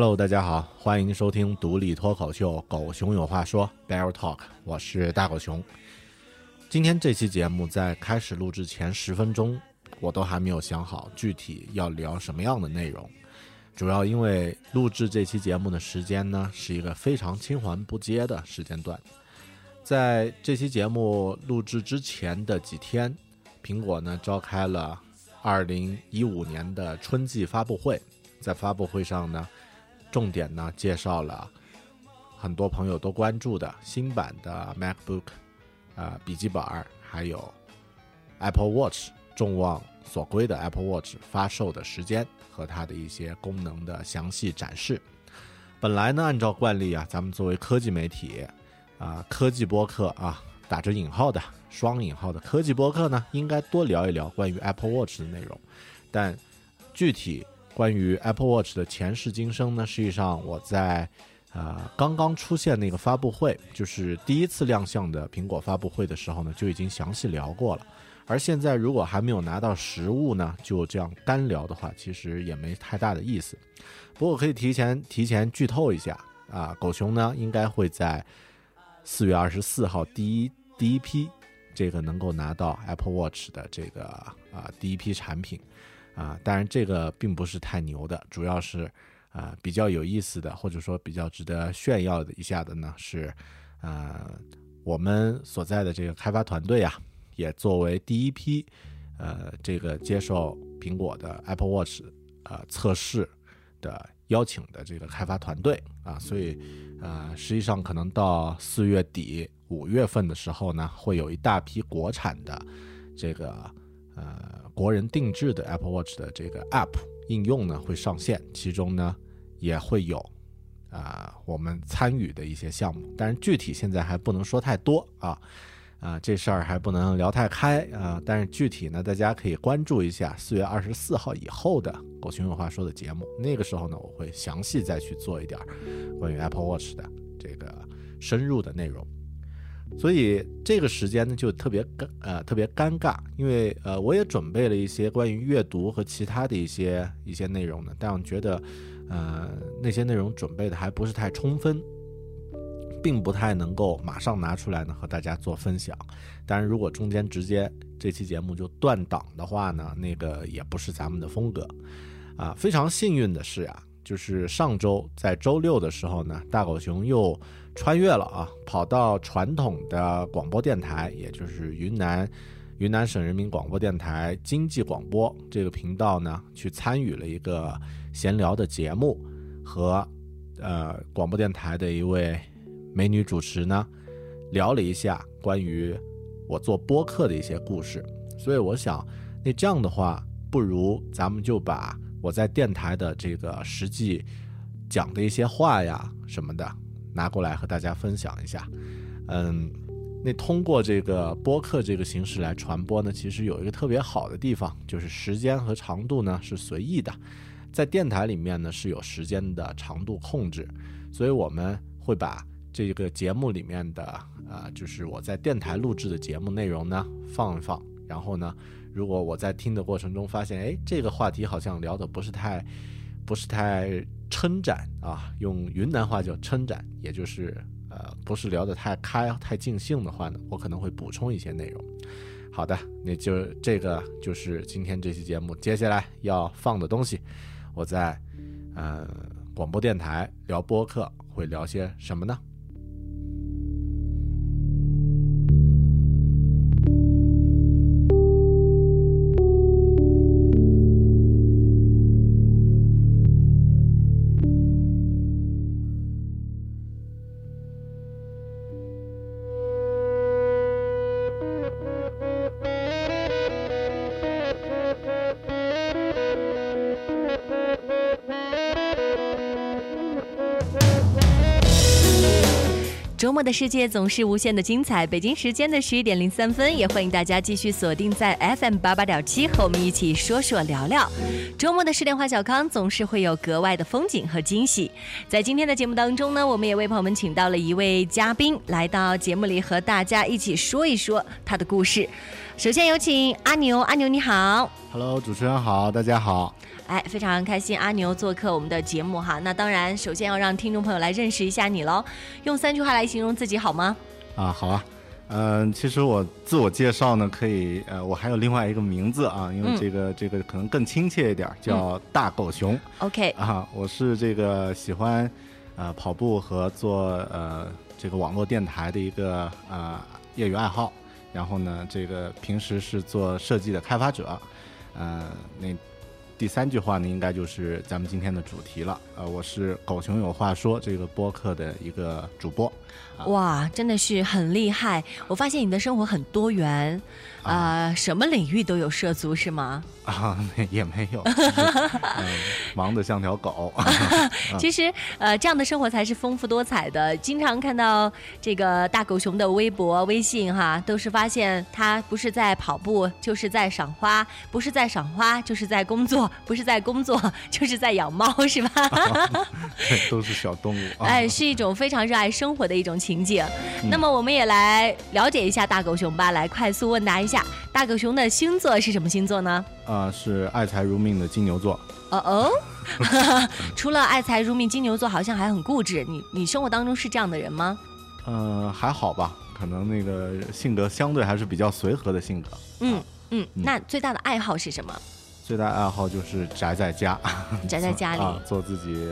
Hello，大家好，欢迎收听独立脱口秀《狗熊有话说》Bear Talk，我是大狗熊。今天这期节目在开始录制前十分钟，我都还没有想好具体要聊什么样的内容，主要因为录制这期节目的时间呢是一个非常青黄不接的时间段。在这期节目录制之前的几天，苹果呢召开了二零一五年的春季发布会，在发布会上呢，重点呢介绍了很多朋友都关注的新版的 MacBook，呃笔记本儿，还有 Apple Watch，众望所归的 Apple Watch 发售的时间和它的一些功能的详细展示。本来呢，按照惯例啊，咱们作为科技媒体啊、科技播客啊，打着引号的双引号的科技播客呢，应该多聊一聊关于 Apple Watch 的内容。但具体关于 Apple Watch 的前世今生呢，实际上我在呃刚刚出现那个发布会，就是第一次亮相的苹果发布会的时候呢，就已经详细聊过了。而现在如果还没有拿到实物呢，就这样干聊的话，其实也没太大的意思。不过可以提前提前剧透一下啊，狗熊呢应该会在四月二十四号第一第一批这个能够拿到 Apple Watch 的这个啊第一批产品啊，当然这个并不是太牛的，主要是啊比较有意思的或者说比较值得炫耀的一下的呢是啊我们所在的这个开发团队啊，也作为第一批呃这个接受苹果的 Apple Watch 呃测试的邀请的这个开发团队啊，所以呃，实际上可能到四月底、五月份的时候呢，会有一大批国产的这个呃国人定制的 Apple Watch 的这个 App 应用呢会上线，其中呢也会有啊、我们参与的一些项目，但是具体现在还不能说太多啊。啊，这事儿还不能聊太开啊，但是具体呢，大家可以关注一下四月二十四号以后的《狗熊有话说》的节目。那个时候呢，我会详细再去做一点关于 Apple Watch 的这个深入的内容。所以这个时间呢，就特别尴呃特别尴尬，因为呃我也准备了一些关于阅读和其他的一些一些内容呢，但我觉得呃那些内容准备的还不是太充分，并不太能够马上拿出来呢和大家做分享。当然，如果中间直接这期节目就断档的话呢，那个也不是咱们的风格。啊，非常幸运的是啊，就是上周在周六的时候呢，大狗熊又穿越了啊，跑到传统的广播电台，也就是云南云南省人民广播电台经济广播这个频道呢，去参与了一个闲聊的节目，和呃广播电台的一位美女主持呢聊了一下关于我做播客的一些故事。所以我想，那这样的话，不如咱们就把我在电台的这个实际讲的一些话呀什么的拿过来和大家分享一下。嗯，那通过这个播客这个形式来传播呢，其实有一个特别好的地方，就是时间和长度呢是随意的。在电台里面呢是有时间的长度控制，所以我们会把这个节目里面的呃，就是我在电台录制的节目内容呢放一放，然后呢，如果我在听的过程中发现，哎，这个话题好像聊的不是太不是太撑展啊，用云南话叫撑展，也就是呃不是聊得太开太尽兴的话呢，我可能会补充一些内容。好的，那就这个就是今天这期节目接下来要放的东西。我在呃广播电台聊播客会聊些什么呢？末的世界总是无限的精彩。北京时间的十一点零三分，也欢迎大家继续锁定在 FM 八八点七，和我们一起说说聊聊。周末的十点花小康总是会有格外的风景和惊喜。在今天的节目当中呢，我们也为朋友们请到了一位嘉宾来到节目里，和大家一起说一说他的故事。首先有请阿牛，阿牛你好。Hello，主持人好，大家好。哎，非常开心阿牛做客我们的节目哈。那当然，首先要让听众朋友来认识一下你喽。用三句话来形容自己好吗？啊，好啊，嗯、其实我自我介绍呢，可以，呃，我还有另外一个名字啊，因为嗯这个、这个可能更亲切一点，叫大狗熊、OK，啊。我是这个喜欢呃跑步和做呃这个网络电台的一个呃业余爱好，然后呢，这个平时是做设计的开发者，呃，那第三句话呢，应该就是咱们今天的主题了。呃，我是狗熊有话说这个播客的一个主播。哇，真的是很厉害！我发现你的生活很多元，啊、什么领域都有涉足，是吗？啊，也没有，嗯，忙得像条狗。其实，呃，这样的生活才是丰富多彩的。经常看到这个大狗熊的微博、微信，哈，都是发现他不是在跑步，就是在赏花；不是在赏花，就是在工作；不是在工作，就是在养猫，是吧？对，都是小动物。啊、哎，是一种非常热爱生活的一种情景。嗯那么，我们也来了解一下大狗熊吧，来快速问答一下，大狗熊的星座是什么星座呢？啊，是爱财如命的金牛座。哦哦，除了爱财如命，金牛座好像还很固执。你你生活当中是这样的人吗？嗯、还好吧，可能那个性格相对还是比较随和的性格。嗯嗯，那最大的爱好是什么？最大爱好就是宅在家，宅在家里。啊，做自己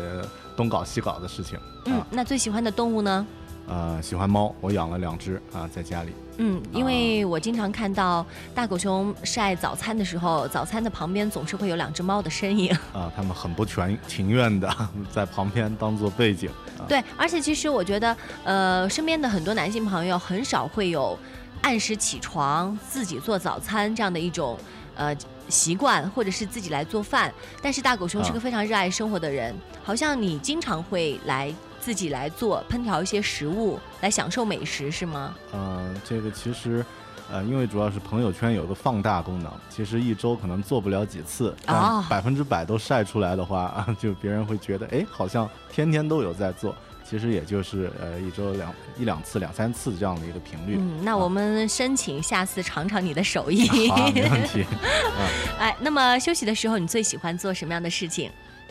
东搞西搞的事情。嗯啊，，那最喜欢的动物呢？呃，喜欢猫，我养了两只啊，在家里。嗯，因为我经常看到大狗熊晒早餐的时候，早餐的旁边总是会有两只猫的身影。啊，他们很不全情愿的 在旁边当做背景。啊、对，而且其实我觉得，呃，身边的很多男性朋友很少会有按时起床、自己做早餐这样的一种呃习惯，或者是自己来做饭。但是大狗熊是个啊非常热爱生活的人，好像你经常会来自己来做烹调一些食物，来享受美食，是吗？呃，这个其实，呃，因为主要是朋友圈有个放大功能，其实一周可能做不了几次，哦但百分之百都晒出来的话，啊，就别人会觉得，哎，好像天天都有在做。其实也就是呃一周两一两次、两三次这样的一个频率。嗯，那我们申请下次尝尝你的手艺。好啊，没问题。哎，那么休息的时候，你最喜欢做什么样的事情？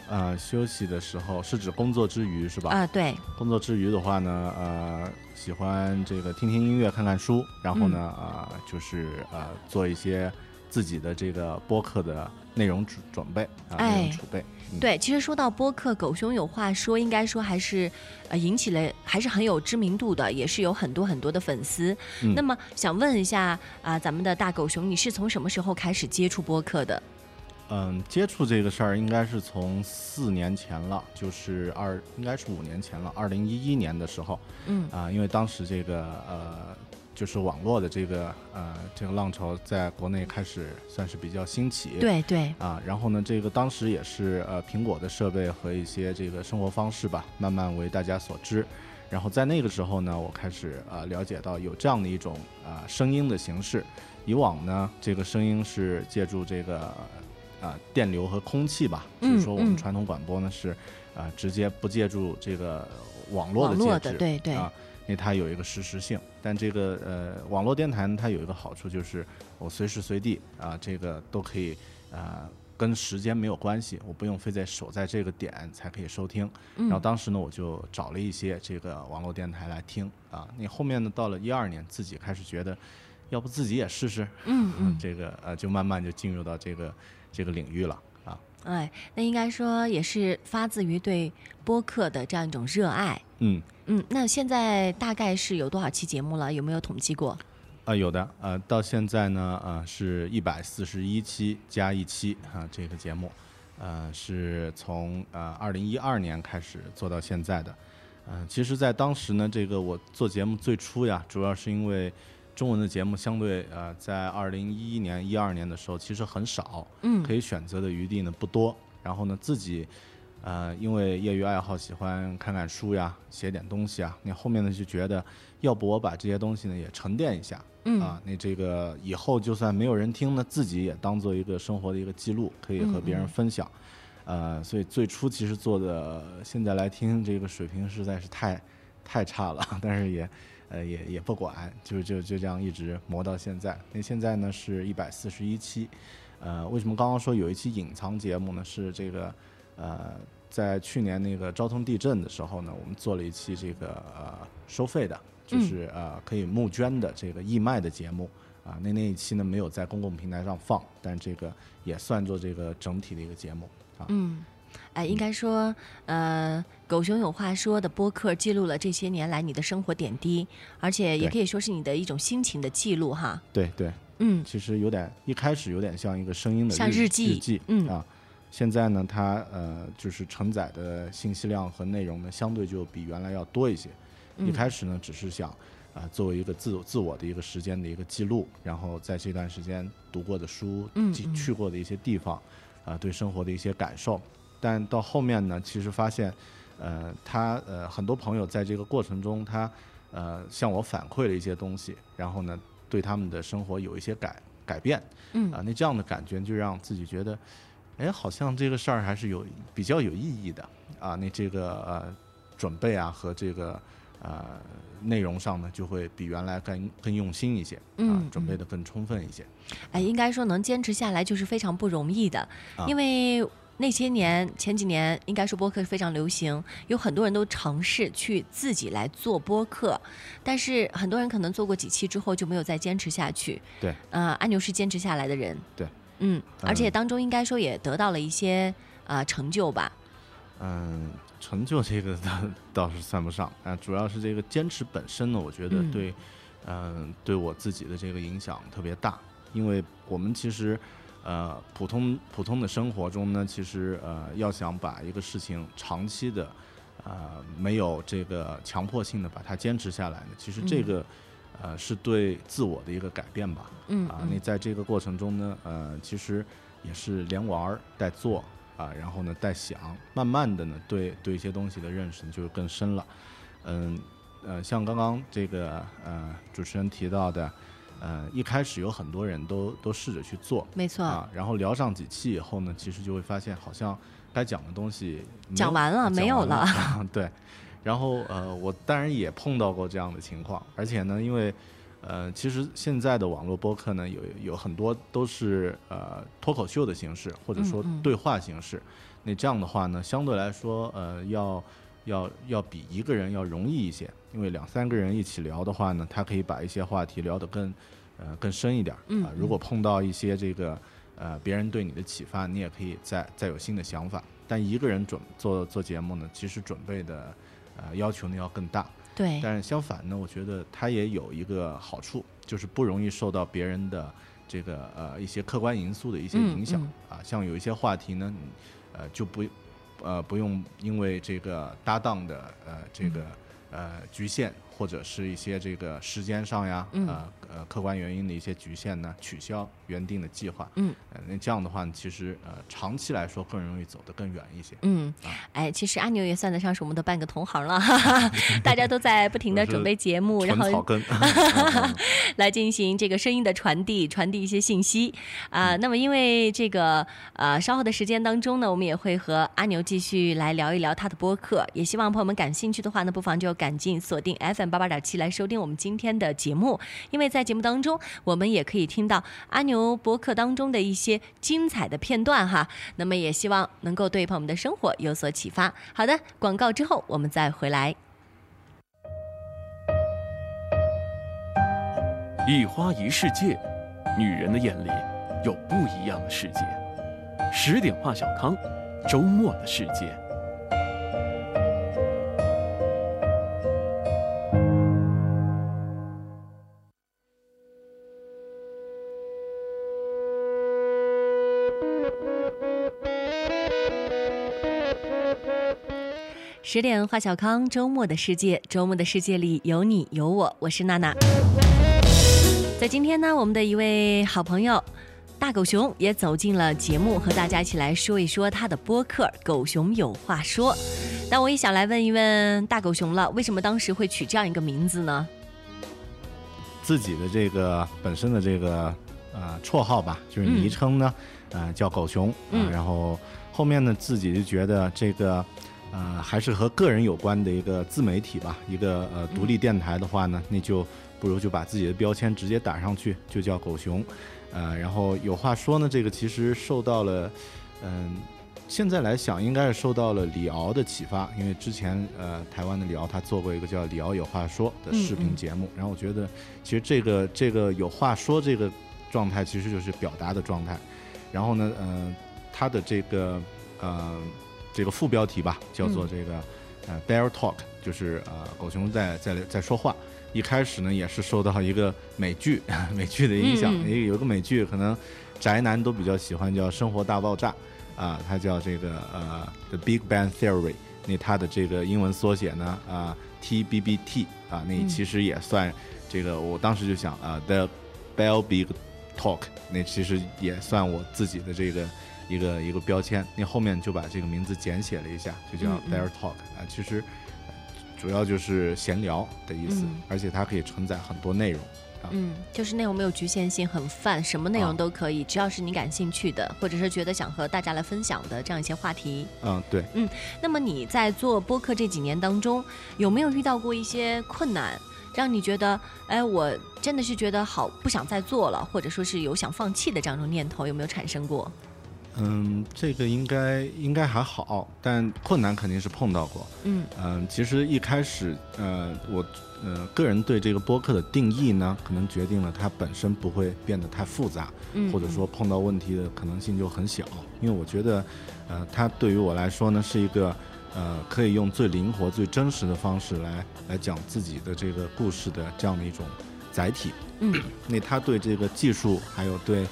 呃，休息的时候是指工作之余是吧？啊、对，工作之余的话呢，呃，喜欢这个听听音乐、看看书，然后呢，嗯呃，就是呃做一些自己的这个播客的内容准准备啊，内哎容储备。嗯、对，其实说到播客，狗熊有话说，应该说还是呃引起了还是很有知名度的，也是有很多很多的粉丝。嗯那么想问一下啊、咱们的大狗熊，你是从什么时候开始接触播客的？嗯，接触这个事儿应该是从四年前了，就是二应该是五年前了，二零一一年的时候嗯啊、因为当时这个呃就是网络的这个呃这个浪潮在国内开始算是比较兴起。对对，啊，然后呢，这个当时也是呃苹果的设备和一些这个生活方式吧，慢慢为大家所知。然后在那个时候呢，我开始呃了解到有这样的一种啊、呃声音的形式。以往呢，这个声音是借助这个啊、呃电流和空气吧，就是说我们嗯传统广播呢是啊、呃直接不借助这个网络的介质，对对啊，因为它有一个实时性。但这个呃网络电台呢，它有一个好处就是我随时随地啊、这个都可以啊。跟时间没有关系，我不用非得守在这个点才可以收听。然后当时呢，我就找了一些这个网络电台来听啊。你后面呢，到了一二年，自己开始觉得，要不自己也试试，嗯 嗯，这个呃，就慢慢就进入到这个这个领域了啊。哎，那应该说也是发自于对播客的这样一种热爱。嗯，嗯，那现在大概是有多少期节目了？有没有统计过？啊，有的，呃，到现在呢，呃，是一百四十一期加一期啊，这个节目，呃，是从呃二零一二年开始做到现在的，嗯、其实，在当时呢，这个我做节目最初呀，主要是因为中文的节目相对呃，在二零一一年、一二年的时候，其实很少，嗯可以选择的余地呢不多，然后呢，自己。呃，因为业余爱好喜欢看看书呀，写点东西啊。那后面呢就觉得，要不我把这些东西呢也沉淀一下，嗯啊，那这个以后就算没有人听呢，自己也当做一个生活的一个记录，可以和别人分享。呃，所以最初其实做的，现在来听这个水平实在是太太差了，但是也呃也也不管，就就就这样一直磨到现在。那现在呢是一百四十一期，呃，为什么刚刚说有一期隐藏节目呢？是这个呃，在去年那个昭通地震的时候呢，我们做了一期这个呃收费的，就是呃可以募捐的这个义卖的节目啊。那那一期呢没有在公共平台上放，但这个也算作这个整体的一个节目啊。嗯，哎，应该说，呃，狗熊有话说的播客记录了这些年来你的生活点滴，而且也可以说是你的一种心情的记录哈。对对，嗯其实有点一开始有点像一个声音的像日日记日记嗯啊。现在呢，它呃就是承载的信息量和内容呢，相对就比原来要多一些。嗯一开始呢，只是想啊、作为一个自自我的一个时间的一个记录，然后在这段时间读过的书、嗯去过的一些地方，啊、对生活的一些感受。但到后面呢，其实发现，呃，他呃很多朋友在这个过程中，他呃向我反馈了一些东西，然后呢，对他们的生活有一些改改变。嗯啊、那这样的感觉就让自己觉得，哎，好像这个事儿还是有比较有意义的啊。那这个呃准备啊和这个呃内容上呢，就会比原来更更用心一些啊嗯，准备的更充分一些。哎，应该说能坚持下来就是非常不容易的，啊因为那些年前几年，应该说播客非常流行，有很多人都尝试去自己来做播客，但是很多人可能做过几期之后就没有再坚持下去。对，呃，阿牛是坚持下来的人。对，嗯，而且嗯当中应该说也得到了一些呃成就吧。嗯，成就这个倒倒是算不上啊，主要是这个坚持本身呢，我觉得嗯对，嗯、对我自己的这个影响特别大，因为我们其实。呃，普通普通的生活中呢，其实呃，要想把一个事情长期的，呃，没有这个强迫性的把它坚持下来呢，其实这个，呃，是对自我的一个改变吧。啊，嗯啊那在这个过程中呢，呃，其实也是连玩带做啊，然后呢带想，慢慢的呢对对一些东西的认识就更深了。嗯呃，像刚刚这个呃主持人提到的，呃一开始有很多人都都试着去做没错，啊，然后聊上几期以后呢，其实就会发现好像该讲的东西讲完了没有完了。对，然后呃，我当然也碰到过这样的情况，而且呢，因为呃，其实现在的网络播客呢，有有很多都是呃脱口秀的形式，或者说对话形式。那这样的话呢，相对来说，呃，要要要比一个人要容易一些，因为两三个人一起聊的话呢，他可以把一些话题聊得更呃更深一点儿嗯啊、如果碰到一些这个呃别人对你的启发，你也可以再再有新的想法。但一个人准做做节目呢，其实准备的呃要求呢要更大。对，但是相反呢，我觉得它也有一个好处，就是不容易受到别人的这个呃一些客观因素的一些影响、嗯啊。像有一些话题呢，你呃就不呃不用因为这个搭档的呃这个、呃局限或者是一些这个时间上呀，嗯。呃呃客观原因的一些局限呢，取消原定的计划。嗯呃，那这样的话呢，其实呃长期来说更容易走得更远一些。嗯，哎，其实阿牛也算得上是我们的半个同行了，哈哈，大家都在不停的准备节目，然后纯草根，嗯来进行这个声音的传递，传递一些信息啊、那么因为这个呃稍后的时间当中呢，我们也会和阿牛继续来聊一聊他的播客，也希望朋友们感兴趣的话呢，不妨就赶紧锁定 FM 八八点七来收听我们今天的节目，因为在在节目当中，我们也可以听到阿牛播客当中的一些精彩的片段哈。那么也希望能够对朋友们的生活有所启发。好的，广告之后我们再回来。一花一世界，女人的眼里有不一样的世界。十点话小康，周末的世界。十点华小康，周末的世界，周末的世界里有你有我，我是娜娜。在今天呢，我们的一位好朋友大狗熊也走进了节目，和大家一起来说一说他的播客《狗熊有话说》。那我也想来问一问大狗熊了，为什么当时会取这样一个名字呢？自己的这个本身的这个呃绰号吧，就是昵称呢，呃叫狗熊然后后面呢自己就觉得这个呃还是和个人有关的一个自媒体吧，一个呃独立电台的话呢，那就不如就把自己的标签直接打上去，就叫狗熊，呃，然后有话说呢，这个其实受到了嗯。现在来想，应该是受到了李敖的启发，因为之前呃，台湾的李敖他做过一个叫《李敖有话说》的视嗯嗯。频节目，然后我觉得其实这个这个有话说这个状态其实就是表达的状态，然后呢，呃，他的这个呃这个副标题吧，叫做这个、呃 Bear Talk，就是呃狗熊在在在说话。一开始呢，也是受到一个美剧 美剧的影响，嗯嗯。也有一个美剧可能宅男都比较喜欢，叫《生活大爆炸》啊，它叫这个呃 The Big Bang Theory，那它的这个英文缩写呢啊 TBBT 啊，那嗯。其实也算这个，我当时就想啊 The Bell Big Talk，那其实也算我自己的这个一个一个标签。那后面就把这个名字简写了一下，就叫嗯嗯 Bear Talk 啊，其实呃主要就是闲聊的意思，嗯而且它可以承载很多内容。嗯，就是内容没有局限性，很泛，什么内容啊都可以，只要是你感兴趣的，或者是觉得想和大家来分享的这样一些话题。嗯，对。嗯那么你在做播客这几年当中，有没有遇到过一些困难，让你觉得，哎，我真的是觉得好不想再做了，或者说是有想放弃的这样一种念头，有没有产生过？嗯，这个应该应该还好，但困难肯定是碰到过。嗯嗯，其实一开始，呃，我呃个人对这个播客的定义呢，可能决定了它本身不会变得太复杂，嗯，或者说碰到问题的可能性就很小。因为我觉得，呃，它对于我来说呢，是一个呃可以用最灵活、最真实的方式来来讲自己的这个故事的这样的一种载体。嗯那它对这个技术还有对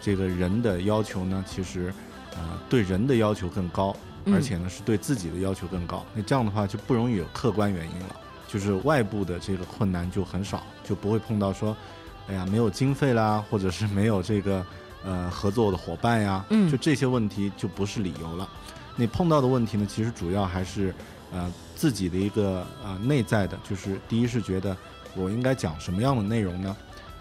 这个人的要求呢，其实呃对人的要求更高，嗯而且呢是对自己的要求更高。那这样的话就不容易有客观原因了，就是外部的这个困难就很少，就不会碰到说，哎呀没有经费啦，或者是没有这个呃合作的伙伴呀，嗯就这些问题就不是理由了。你碰到的问题呢，其实主要还是呃自己的一个呃内在的，就是第一是觉得我应该讲什么样的内容呢？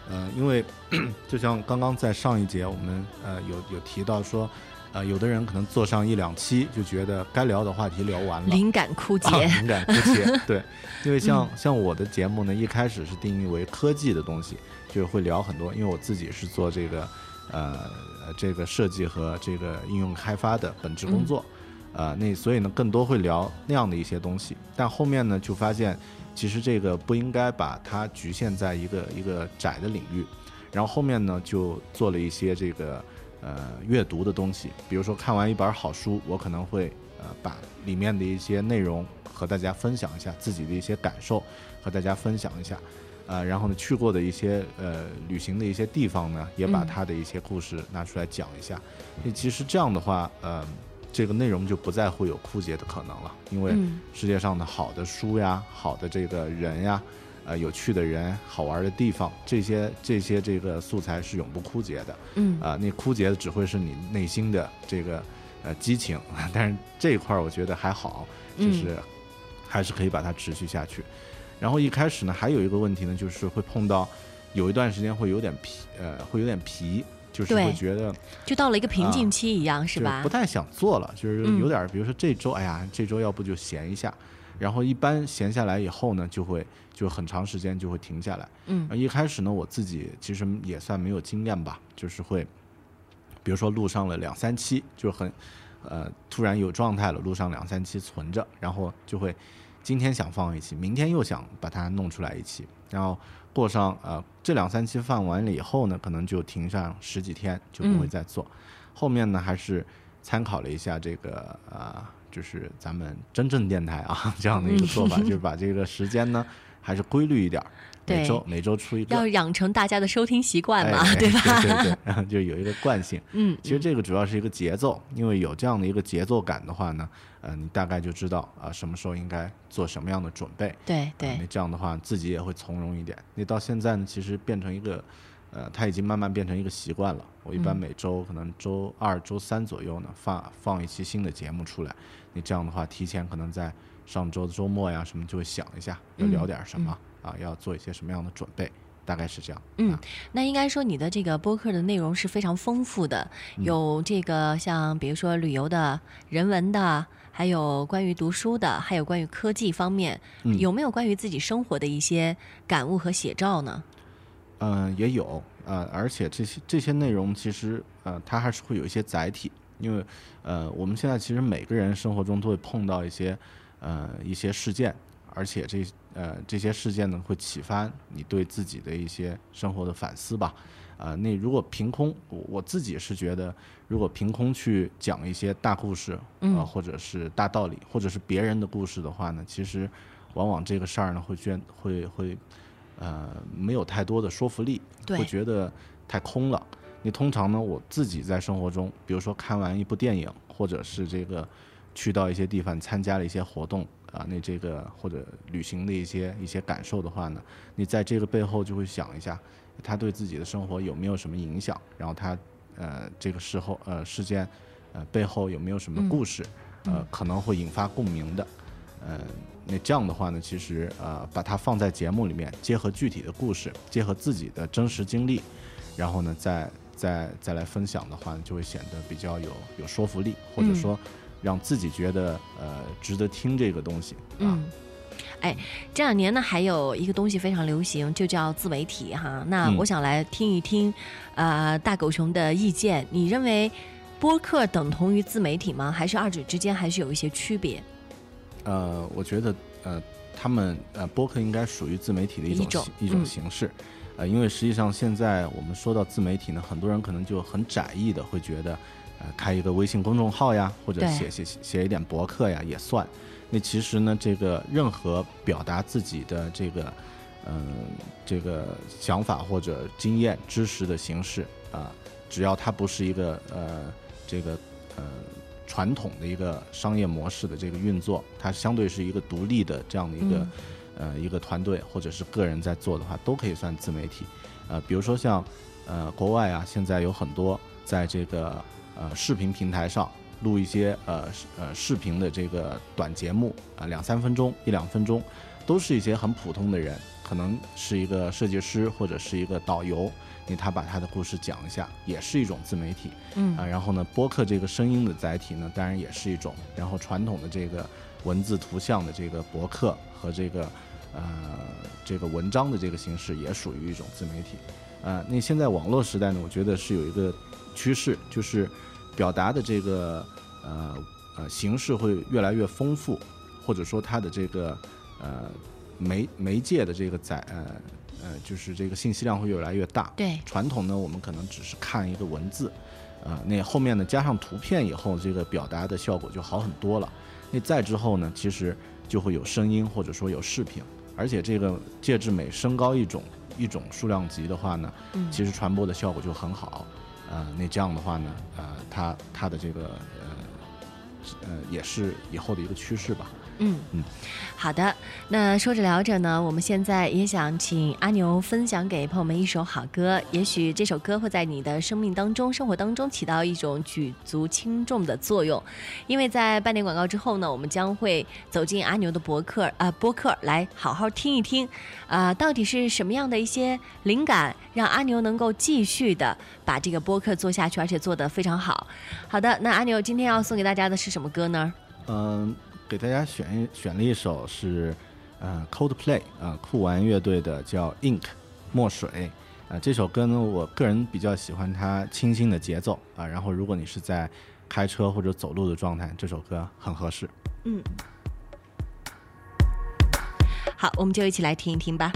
呃，因为 就像刚刚在上一节我们呃有有提到说，呃，有的人可能做上一两期就觉得该聊的话题聊完了，灵感枯竭。啊灵感枯竭。对，因为像、像我的节目呢，一开始是定义为科技的东西，就是会聊很多，因为我自己是做这个呃呃这个设计和这个应用开发的本职工作，呃，那所以呢更多会聊那样的一些东西，但后面呢就发现，其实这个不应该把它局限在一个一个窄的领域，然后后面呢就做了一些这个呃阅读的东西，比如说看完一本好书，我可能会呃把里面的一些内容和大家分享一下，自己的一些感受和大家分享一下。呃，然后呢，去过的一些呃旅行的一些地方呢，也把嗯他的一些故事拿出来讲一下。那其实这样的话，呃，这个内容就不再会有枯竭的可能了，因为嗯世界上的好的书呀、好的这个人呀，呃有趣的人、好玩的地方，这些这些这个素材是永不枯竭的。嗯啊、那枯竭的只会是你内心的这个呃激情，但是这一块儿我觉得还好，就是还是可以把它持续下去。然后一开始呢，还有一个问题呢，就是会碰到有一段时间会有点疲，呃，会有点疲，就是对会觉得就到了一个瓶颈期一样，是吧不？太想做了，就是嗯有点，比如说这周，哎呀，这周要不就闲一下，然后一般闲下来以后呢，就会就很长时间就会停下来。嗯呃一开始呢，我自己其实也算没有经验吧，就是会，比如说录上了两三期，就很，呃，突然有状态了，录上两三期存着，然后就会今天想放一期，明天又想把它弄出来一期，然后过上呃这两三期放完了以后呢，可能就停上十几天，就不会嗯。再做。后面呢，还是参考了一下这个呃，就是咱们真正电台啊 这样的一个做法，就是 把这个时间呢还是规律一点儿，每周每周出一个，要养成大家的收听习惯嘛，哎对吧？对对对，然后就有一个惯性。嗯，其实这个主要是一个节奏，因为有这样的一个节奏感的话呢，呃，你大概就知道啊、什么时候应该做什么样的准备。啊对对那，这样的话自己也会从容一点。那到现在呢，其实变成一个，呃，它已经慢慢变成一个习惯了。我一般嗯每周可能周二、周三左右呢，放放一期新的节目出来。你这样的话，提前可能在上周的周末呀什么就会想一下要嗯聊点什么、啊，要做一些什么样的准备，大概是这样。嗯啊那应该说你的这个播客的内容是非常丰富的，嗯有这个像比如说旅游的、人文的，还有关于读书的，还有关于科技方面，嗯有没有关于自己生活的一些感悟和写照呢？嗯，也有呃，而且这些这些内容其实呃，它还是会有一些载体，因为呃，我们现在其实每个人生活中都会碰到一些呃一些事件，而且这呃这些事件呢会启发你对自己的一些生活的反思吧。啊、那如果凭空，我我自己是觉得，如果凭空去讲一些大故事，啊呃，或者是大道理，或者是别人的故事的话呢，其实往往这个事儿呢会觉会会呃没有太多的说服力，会觉得太空了。你通常呢，我自己在生活中，比如说看完一部电影，或者是这个去到一些地方参加了一些活动啊，那这个或者旅行的一些一些感受的话呢，你在这个背后就会想一下，他对自己的生活有没有什么影响，然后他呃这个事后呃事件呃背后有没有什么故事，呃可能会引发共鸣的，呃。那这样的话呢，其实呃，把它放在节目里面，结合具体的故事，结合自己的真实经历，然后呢，再再再来分享的话呢，就会显得比较有有说服力，或者嗯说让自己觉得呃值得听这个东西。啊、嗯，哎，这两年呢，还有一个东西非常流行，就叫自媒体哈。那嗯我想来听一听，呃，大狗熊的意见。你认为播客等同于自媒体吗？还是二者之间还是有一些区别？呃，我觉得呃，他们呃，播客应该属于自媒体的一种一种形式。呃，因为实际上现在我们说到自媒体呢，很多人可能就很窄义的会觉得，呃，开一个微信公众号呀，或者对写写写一点博客呀也算。那其实呢，这个任何表达自己的这个，嗯、这个想法或者经验、知识的形式啊、只要它不是一个呃这个呃传统的一个商业模式的这个运作，它相对是一个独立的这样的一个、嗯呃一个团队或者是个人在做的话，都可以算自媒体。呃，比如说像呃国外啊，现在有很多在这个呃视频平台上录一些呃视呃视频的这个短节目啊、两三分钟、一两分钟，都是一些很普通的人，可能是一个设计师或者是一个导游，你他把他的故事讲一下，也是一种自媒体。嗯啊，然后呢，播客这个声音的载体呢，当然也是一种。然后传统的这个文字、图像的这个博客和这个呃这个文章的这个形式，也属于一种自媒体。呃，那现在网络时代呢，我觉得是有一个趋势，就是表达的这个呃呃形式会越来越丰富，或者说它的这个呃媒媒介的这个载呃呃就是这个信息量会越来越大。对，传统呢，我们可能只是看一个文字，呃，那后面呢加上图片以后，这个表达的效果就好很多了。那再之后呢，其实就会有声音或者说有视频，而且这个介质每升高一种一种数量级的话呢，嗯其实传播的效果就很好。呃，那这样的话呢，呃，它它的这个呃呃也是以后的一个趋势吧。嗯嗯，好的。那说着聊着呢，我们现在也想请阿牛分享给朋友们一首好歌，也许这首歌会在你的生命当中、生活当中起到一种举足轻重的作用。因为在半点广告之后呢，我们将会走进阿牛的博客啊、播客，来好好听一听，啊、到底是什么样的一些灵感，让阿牛能够继续的把这个播客做下去，而且做得非常好。好的，那阿牛今天要送给大家的是什么歌呢？嗯，给大家选一选了一首是呃 Coldplay 啊、酷玩乐队的叫 Ink 墨水啊、这首歌呢，我个人比较喜欢它清新的节奏啊、然后如果你是在开车或者走路的状态，这首歌很合适。嗯好，我们就一起来听一听吧。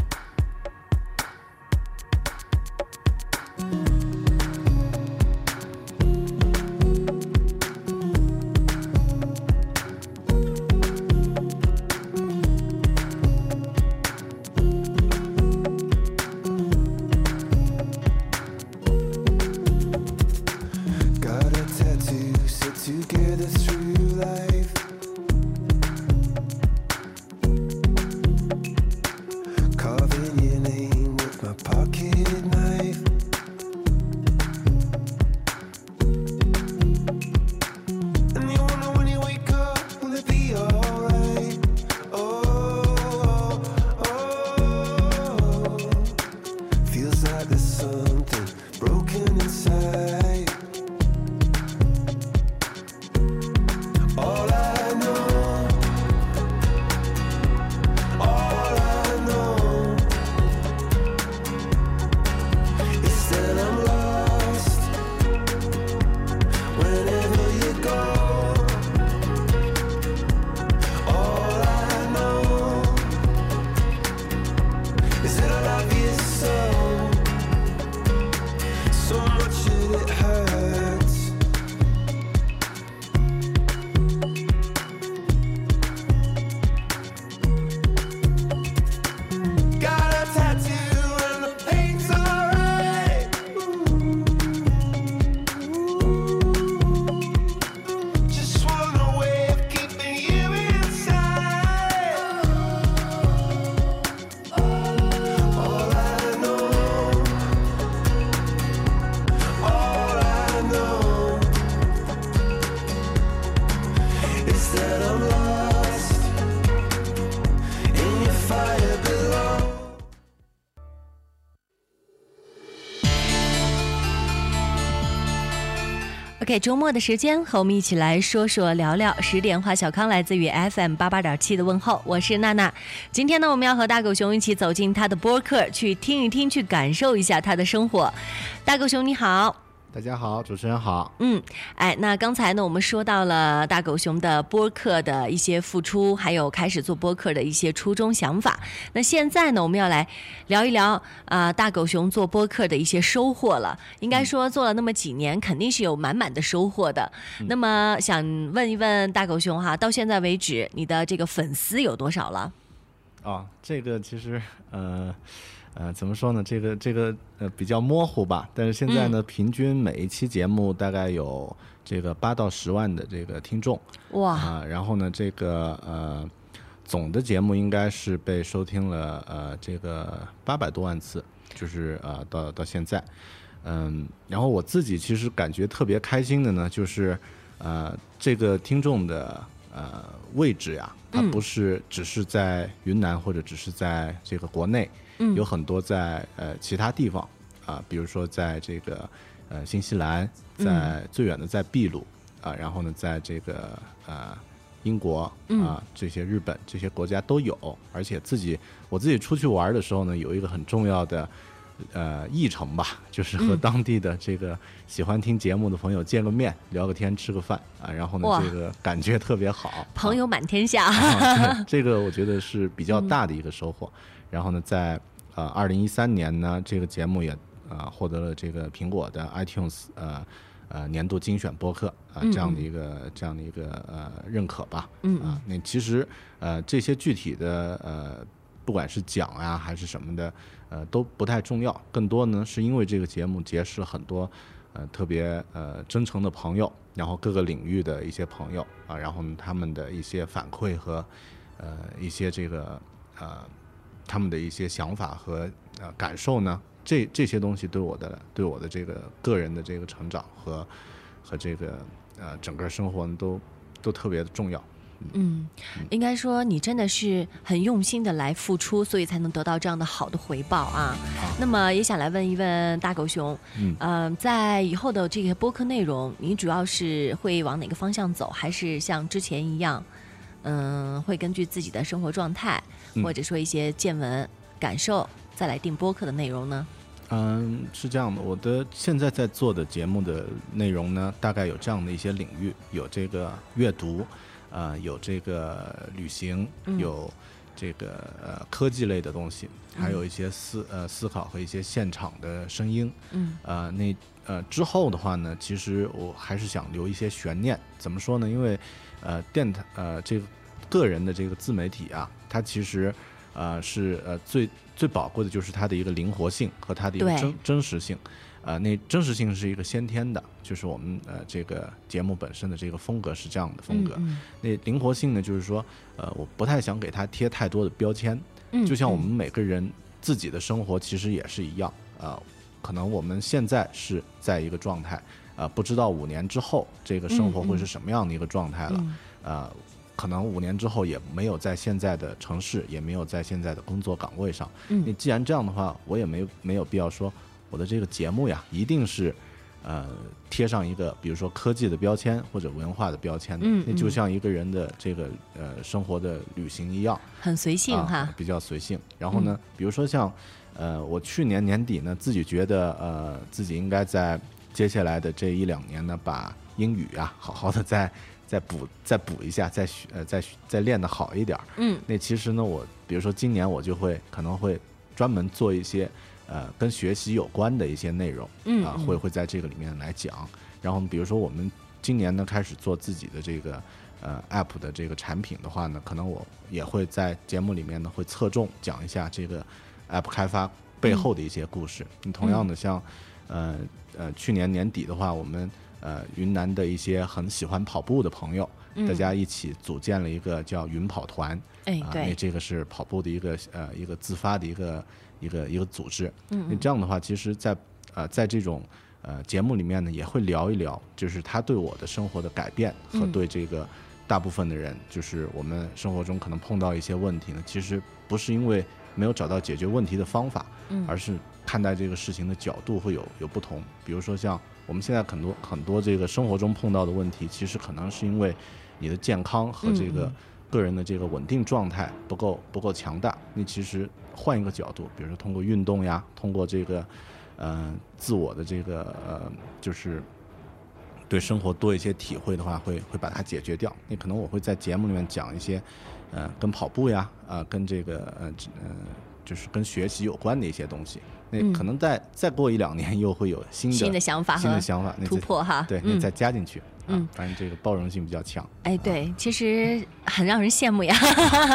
OK，周末的时间和我们一起来说说聊聊。十点话小康来自于 FM 八八点七的问候，我是娜娜。今天呢，我们要和大狗熊一起走进他的播客，去听一听，去感受一下他的生活。大狗熊你好。大家好，主持人好。嗯，哎，那刚才呢，我们说到了大狗熊的播客的一些付出，还有开始做播客的一些初衷想法。那现在呢，我们要来聊一聊啊、大狗熊做播客的一些收获了。应该说做了那么几年，肯定是有满满的收获的。那么想问一问大狗熊哈，到现在为止，你的这个粉丝有多少了？哦，这个其实呃呃怎么说呢？这个这个呃比较模糊吧。但是现在呢，平均每一期节目大概有这个八到十万的这个听众哇，啊、然后呢，这个呃总的节目应该是被收听了呃这个八百多万次，就是呃到到现在。嗯，然后我自己其实感觉特别开心的呢，就是呃这个听众的呃位置呀，它不是只是在云南或者只是在这个国内，嗯有很多在呃其他地方啊、比如说在这个呃新西兰，在最远的在秘鲁啊、然后呢在这个呃英国啊、这些日本这些国家都有，而且自己我自己出去玩的时候呢，有一个很重要的。呃，议程吧，就是和当地的这个喜欢听节目的朋友见个面，聊个天，吃个饭啊，然后呢，这个感觉特别好，朋友满天下。这个我觉得是比较大的一个收获。然后呢，在呃二零一三年呢，这个节目也呃获得了这个苹果的 iTunes 呃呃年度精选播客啊、这样的一个这样的一个呃认可吧。嗯啊，那其实呃这些具体的呃不管是奖啊还是什么的，呃都不太重要，更多呢是因为这个节目结识了很多呃特别呃真诚的朋友，然后各个领域的一些朋友啊，然后他们的一些反馈和呃一些这个呃他们的一些想法和呃感受呢，这这些东西对我的对我的这个个人的这个成长和和这个呃整个生活都都特别的重要。嗯，应该说你真的是很用心的来付出，所以才能得到这样的好的回报啊。那么也想来问一问大狗熊，嗯。呃在以后的这个播客内容，你主要是会往哪个方向走，还是像之前一样，嗯、会根据自己的生活状态，嗯或者说一些见闻感受，再来定播客的内容呢？嗯，是这样的，我的现在在做的节目的内容呢，大概有这样的一些领域，有这个阅读，呃，有这个旅行，嗯有这个呃科技类的东西，还有一些思呃思考和一些现场的声音。嗯呃，那呃之后的话呢，其实我还是想留一些悬念。怎么说呢？因为呃电台呃这个个人的这个自媒体啊，它其实呃是呃最最宝贵的就是它的一个灵活性和它的一个真真实性。呃，那真实性是一个先天的，就是我们呃这个节目本身的这个风格是这样的风格。嗯那灵活性呢，就是说，呃，我不太想给它贴太多的标签，嗯。就像我们每个人自己的生活其实也是一样。啊、可能我们现在是在一个状态，啊，不知道五年之后这个生活会是什么样的一个状态了，嗯。呃，可能五年之后也没有在现在的城市，也没有在现在的工作岗位上。嗯你既然这样的话，我也没有没有必要说我的这个节目呀，一定是。呃，贴上一个比如说科技的标签或者文化的标签的，嗯那就嗯像一个人的这个呃生活的旅行一样，很随性啊哈。嗯比较随性。然后呢，比如说像呃，我去年年底呢，自己觉得呃，自己应该在接下来的这一两年呢，把英语啊好好的再再补再补一下，再学呃再再练的好一点儿。嗯那其实呢，我比如说今年我就会可能会专门做一些呃跟学习有关的一些内容，啊、嗯嗯会会在这个里面来讲。然后比如说我们今年呢开始做自己的这个呃 app 的这个产品的话呢，可能我也会在节目里面呢会侧重讲一下这个 app 开发背后的一些故事。你同样的像呃呃去年年底的话，我们呃云南的一些很喜欢跑步的朋友。嗯大家一起组建了一个叫云跑团，哎啊，那对，这个是跑步的一个呃一个自发的一个一个一个组织。嗯那这样的话，其实在，呃在这种呃节目里面呢，也会聊一聊，就是他对我的生活的改变和嗯对这个大部分的人，就是我们生活中可能碰到一些问题呢，其实不是因为没有找到解决问题的方法，嗯而是看待这个事情的角度会有有不同。比如说像我们现在很多很多这个生活中碰到的问题，其实可能是因为你的健康和这个嗯嗯个人的这个稳定状态不够不够强大。你其实换一个角度，比如说通过运动呀，通过这个呃自我的这个呃就是。对生活多一些体会的话，会会把它解决掉。那可能我会在节目里面讲一些，呃，跟跑步呀，啊、跟这个呃呃，就是跟学习有关的一些东西。那嗯可能再再过一两年，又会有新的新的想法和新的想法，那突破哈。对，那嗯再加进去。嗯啊，反正这个包容性比较强。哎，对，其实很让人羡慕呀，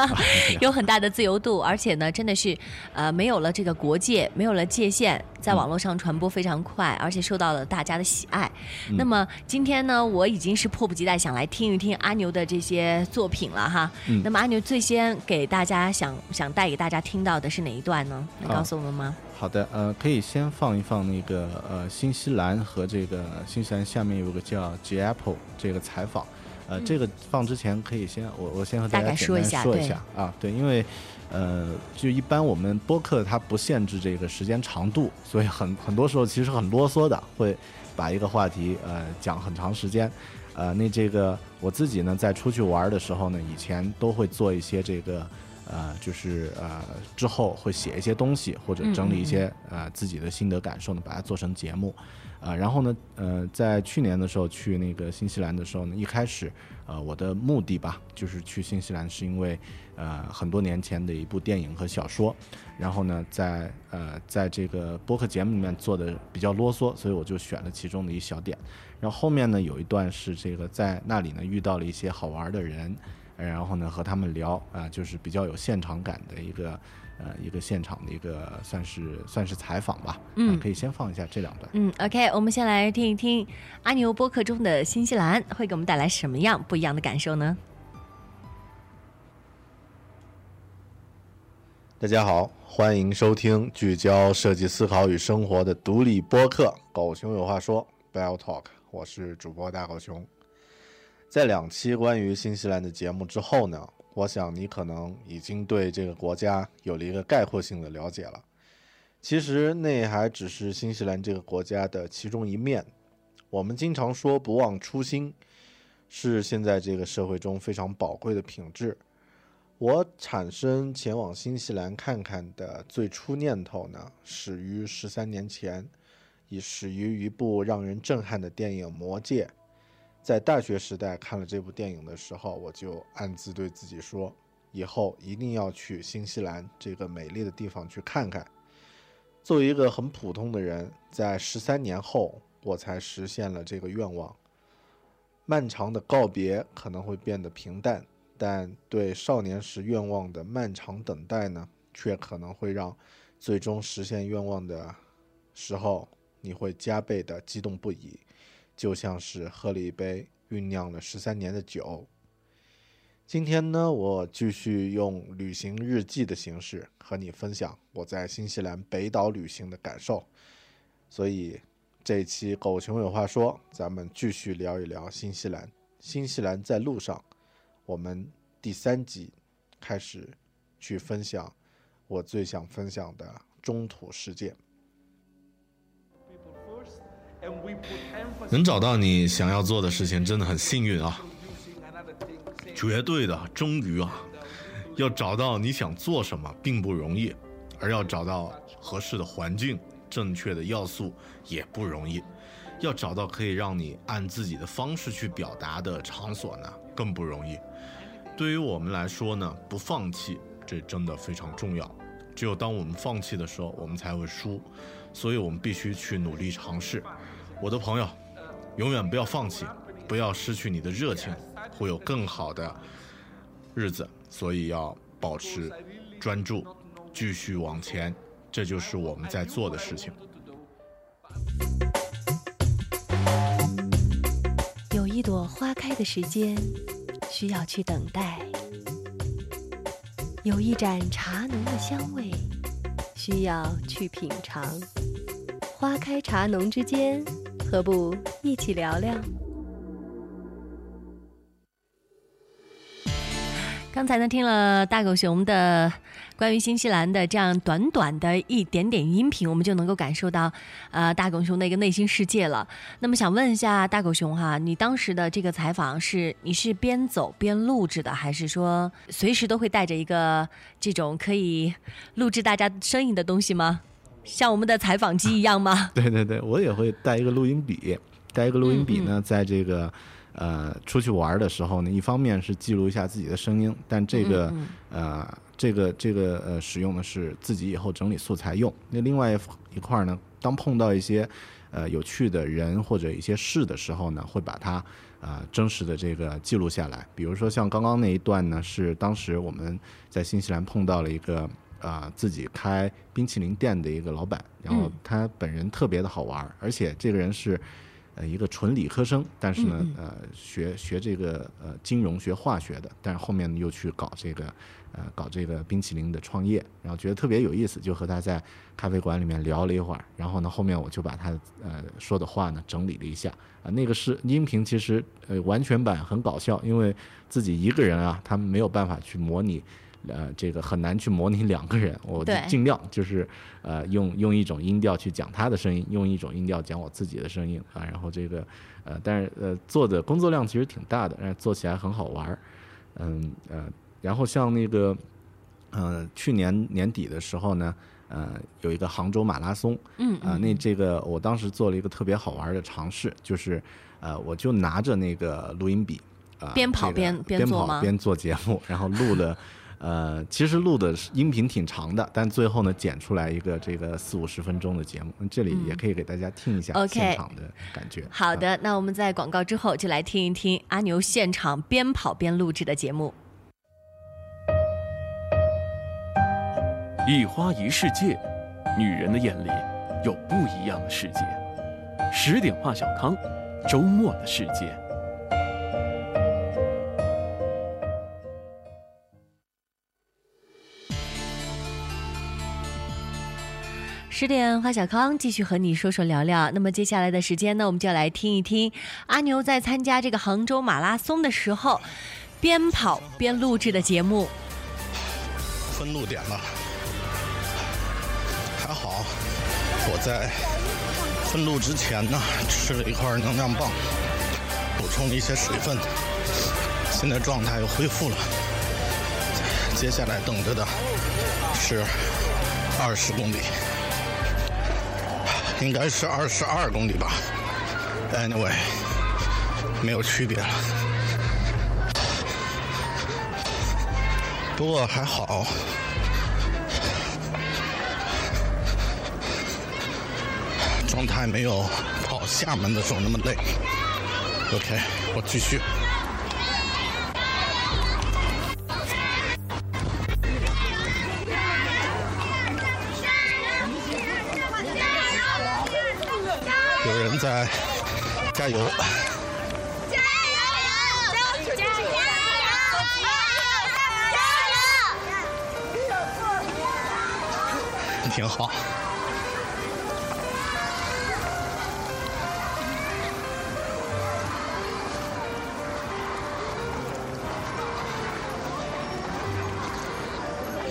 有很大的自由度，而且呢，真的是，呃，没有了这个国界，没有了界限，在网络上传播非常快，而且受到了大家的喜爱。那么今天呢，我已经是迫不及待想来听一听阿牛的这些作品了哈。嗯那么阿牛最先给大家想想带给大家听到的是哪一段呢？能啊告诉我们吗？好的，呃，可以先放一放那个呃，新西兰和这个新西兰下面有个叫 G Apple 这个采访，呃，这个放之前可以先我我先和大家简单说一下说一下啊，对，因为呃，就一般我们播客它不限制这个时间长度，所以很很多时候其实很啰嗦的，会把一个话题呃讲很长时间。呃，那这个我自己呢，在出去玩的时候呢，以前都会做一些这个呃，就是呃之后会写一些东西，或者整理一些呃自己的心得感受呢，把它做成节目。呃，然后呢，呃，在去年的时候去那个新西兰的时候呢，一开始呃我的目的吧，就是去新西兰是因为呃很多年前的一部电影和小说，然后呢，在呃在这个播客节目里面做的比较啰嗦，所以我就选了其中的一小点。然后后面呢有一段是这个在那里呢遇到了一些好玩的人，然后呢和他们聊啊、就是比较有现场感的一个呃一个现场的一个算是算是采访吧。嗯啊可以先放一下这两段。嗯，OK，我们先来听一听阿牛播客中的新西兰会给我们带来什么样不一样的感受呢？大家好，欢迎收听聚焦设计思考与生活的独立播客《狗熊有话说》（Bell Talk），我是主播大狗熊。在两期关于新西兰的节目之后呢，我想你可能已经对这个国家有了一个概括性的了解了。其实那还只是新西兰这个国家的其中一面。我们经常说不忘初心，是现在这个社会中非常宝贵的品质。我产生前往新西兰看看的最初念头呢，始于十三年前，已始于一部让人震撼的电影《魔戒》。在大学时代看了这部电影的时候，我就暗自对自己说，以后一定要去新西兰这个美丽的地方去看看。作为一个很普通的人，在十三年后，我才实现了这个愿望。漫长的告别可能会变得平淡，但对少年时愿望的漫长等待呢，却可能会让最终实现愿望的时候，你会加倍的激动不已，就像是喝了一杯酝酿了十三年的酒。今天呢，我继续用旅行日记的形式和你分享我在新西兰北岛旅行的感受。所以这一期《狗熊有话说》，咱们继续聊一聊新西兰。新西兰在路上，我们第三集开始去分享我最想分享的中土世界。能找到你想要做的事情，真的很幸运啊！绝对的，终于啊，要找到你想做什么并不容易，而要找到合适的环境、正确的要素也不容易。要找到可以让你按自己的方式去表达的场所呢，更不容易。对于我们来说呢，不放弃这真的非常重要。只有当我们放弃的时候，我们才会输。所以我们必须去努力尝试。我的朋友，永远不要放弃，不要失去你的热情，会有更好的日子。所以要保持专注，继续往前，这就是我们在做的事情。有一朵花开的时间，需要去等待；有一盏茶浓的香味，需要去品尝。花开茶浓之间，何不一起聊聊？刚才呢，听了大狗熊的关于新西兰的这样短短的一点点音频，我们就能够感受到，呃，大狗熊的一个内心世界了。那么想问一下大狗熊哈，你当时的这个采访是你是边走边录制的，还是说随时都会带着一个这种可以录制大家声音的东西吗？像我们的采访机一样吗？对对对，我也会带一个录音笔，带一个录音笔呢，在这个呃出去玩的时候呢，一方面是记录一下自己的声音，但这个呃这个这个呃使用的是自己以后整理素材用。那另外一块儿呢，当碰到一些呃有趣的人或者一些事的时候呢，会把它呃真实的这个记录下来。比如说像刚刚那一段呢，是当时我们在新西兰碰到了一个。啊、自己开冰淇淋店的一个老板，然后他本人特别的好玩儿，而且这个人是呃一个纯理科生，但是呢，呃学学这个呃金融学化学的，但是后面又去搞这个呃搞这个冰淇淋的创业，然后觉得特别有意思，就和他在咖啡馆里面聊了一会儿，然后呢，后面我就把他呃说的话呢整理了一下啊、那个是音频，其实呃完全版很搞笑，因为自己一个人啊，他没有办法去模拟。呃，这个很难去模拟两个人，我尽量就是呃用用一种音调去讲他的声音，用一种音调讲我自己的声音啊，然后这个呃，但是呃做的工作量其实挺大的，但是做起来很好玩儿，嗯呃，然后像那个呃去年年底的时候呢，呃有一个杭州马拉松，嗯啊、那这个我当时做了一个特别好玩的尝试，就是呃我就拿着那个录音笔。啊、边跑这个边边跑边做节目，然后录了，呃，其实录的音频挺长的，但最后呢剪出来一个这个四五十分钟的节目，这里也可以给大家听一下现场的感觉。好的，那我们在广告之后就来听一听阿牛现场边跑边录制的节目。一花一世界，女人的眼里有不一样的世界。十点话小康，周末的世界。十点花小康继续和你说说聊聊。那么接下来的时间呢，我们就来听一听阿牛在参加这个杭州马拉松的时候，边跑边录制的节目。分路点了，还好我在分路之前呢吃了一块能量棒，补充了一些水分，现在状态又恢复了。接下来等着的是二十公里，应该是二十二公里吧。Anyway，没有区别了。不过还好，状态没有跑厦门的时候那么累。OK，我继续。在加油。挺好。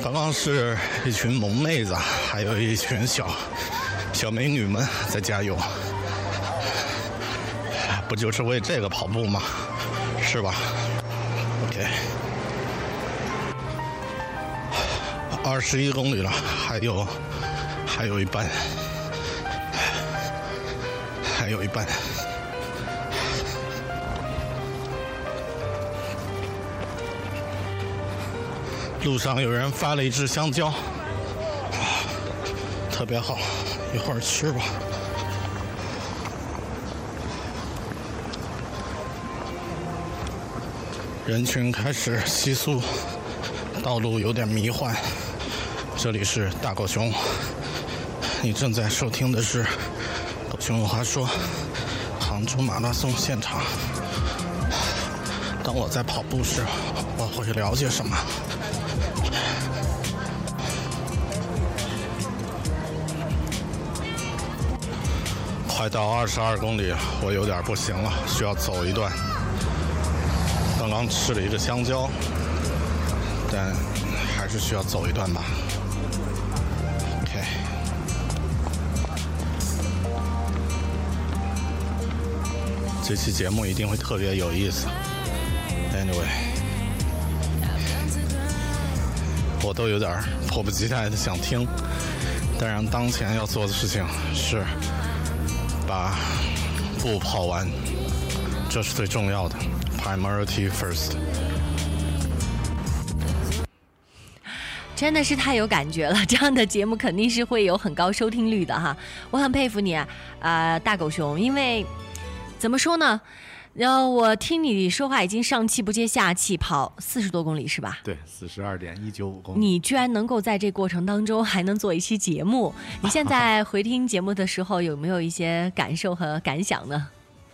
刚刚是一群萌妹子，还有一群小小美女们在加油，不就是为这个跑步吗？是吧？OK。二十一公里了，还有还有一半，还有一半。路上有人发了一只香蕉，特别好，一会儿吃吧。人群开始稀疏，道路有点迷幻。这里是大狗熊，你正在收听的是《狗熊有话说》杭州马拉松现场。当我在跑步时，我会了解什么？快到二十二公里，我有点不行了，需要走一段。刚刚吃了一个香蕉，但还是需要走一段吧。OK。这期节目一定会特别有意思。Anyway，我都有点迫不及待的想听，当然当前要做的事情是把步跑完，这是最重要的，priority first。真的是太有感觉了，这样的节目肯定是会有很高收听率的哈。我很佩服你啊，呃，大狗熊，因为怎么说呢？然后我听你说话已经上气不接下气，跑四十多公里是吧？对，四十二点一九五公里。你居然能够在这过程当中还能做一期节目，你现在回听节目的时候有没有一些感受和感想呢？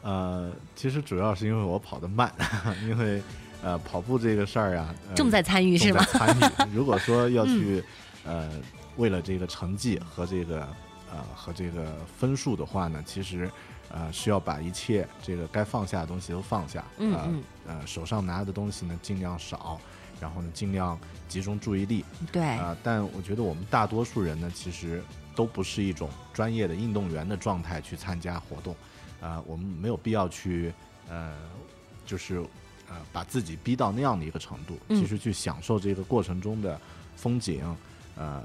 呃，其实主要是因为我跑得慢，因为呃跑步这个事儿啊，呃重在参与是吗？参与。如果说要 去、呃为了这个成绩和这个呃和这个分数的话呢，其实呃需要把一切这个该放下的东西都放下，嗯呃手上拿的东西呢尽量少，然后呢尽量集中注意力，对，啊、但我觉得我们大多数人呢，其实都不是一种专业的运动员的状态去参加活动，啊、我们没有必要去呃，就是呃把自己逼到那样的一个程度，嗯其实去享受这个过程中的风景，呃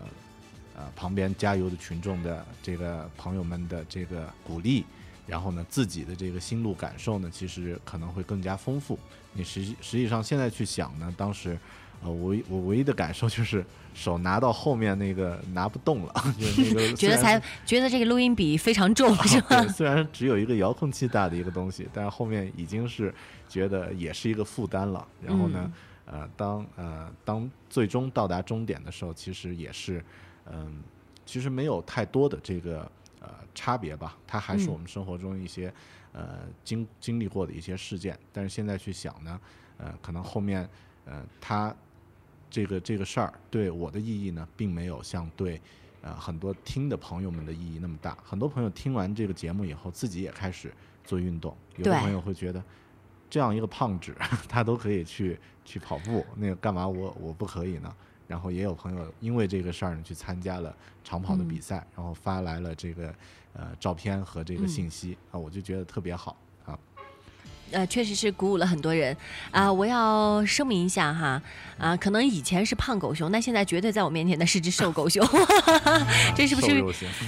呃旁边加油的群众的这个朋友们的这个鼓励。然后呢，自己的这个心路感受呢，其实可能会更加丰富。你实际实际上现在去想呢，当时，呃，我我唯一的感受就是手拿到后面那个拿不动了，就是那个 觉得才觉得这个录音笔非常重是吧，？虽然只有一个遥控器大的一个东西，但是后面已经是觉得也是一个负担了。然后呢，呃，当呃当最终到达终点的时候，其实也是嗯、其实没有太多的这个呃差别吧，它还是嗯。我们生活中一些、呃经经历过的一些事件，但是现在去想呢，呃，可能后面呃它这个这个事儿对我的意义呢，并没有像对呃很多听的朋友们的意义那么大。很多朋友听完这个节目以后，自己也开始做运动，有的朋友会觉得。这样一个胖子，他都可以去去跑步，那个干嘛我我不可以呢？然后也有朋友因为这个事儿呢去参加了长跑的比赛，然后发来了这个呃照片和这个信息、啊，我就觉得特别好啊。呃，确实是鼓舞了很多人啊、我要声明一下哈，啊、可能以前是胖狗熊，但现在绝对在我面前的是只瘦狗熊，这是不是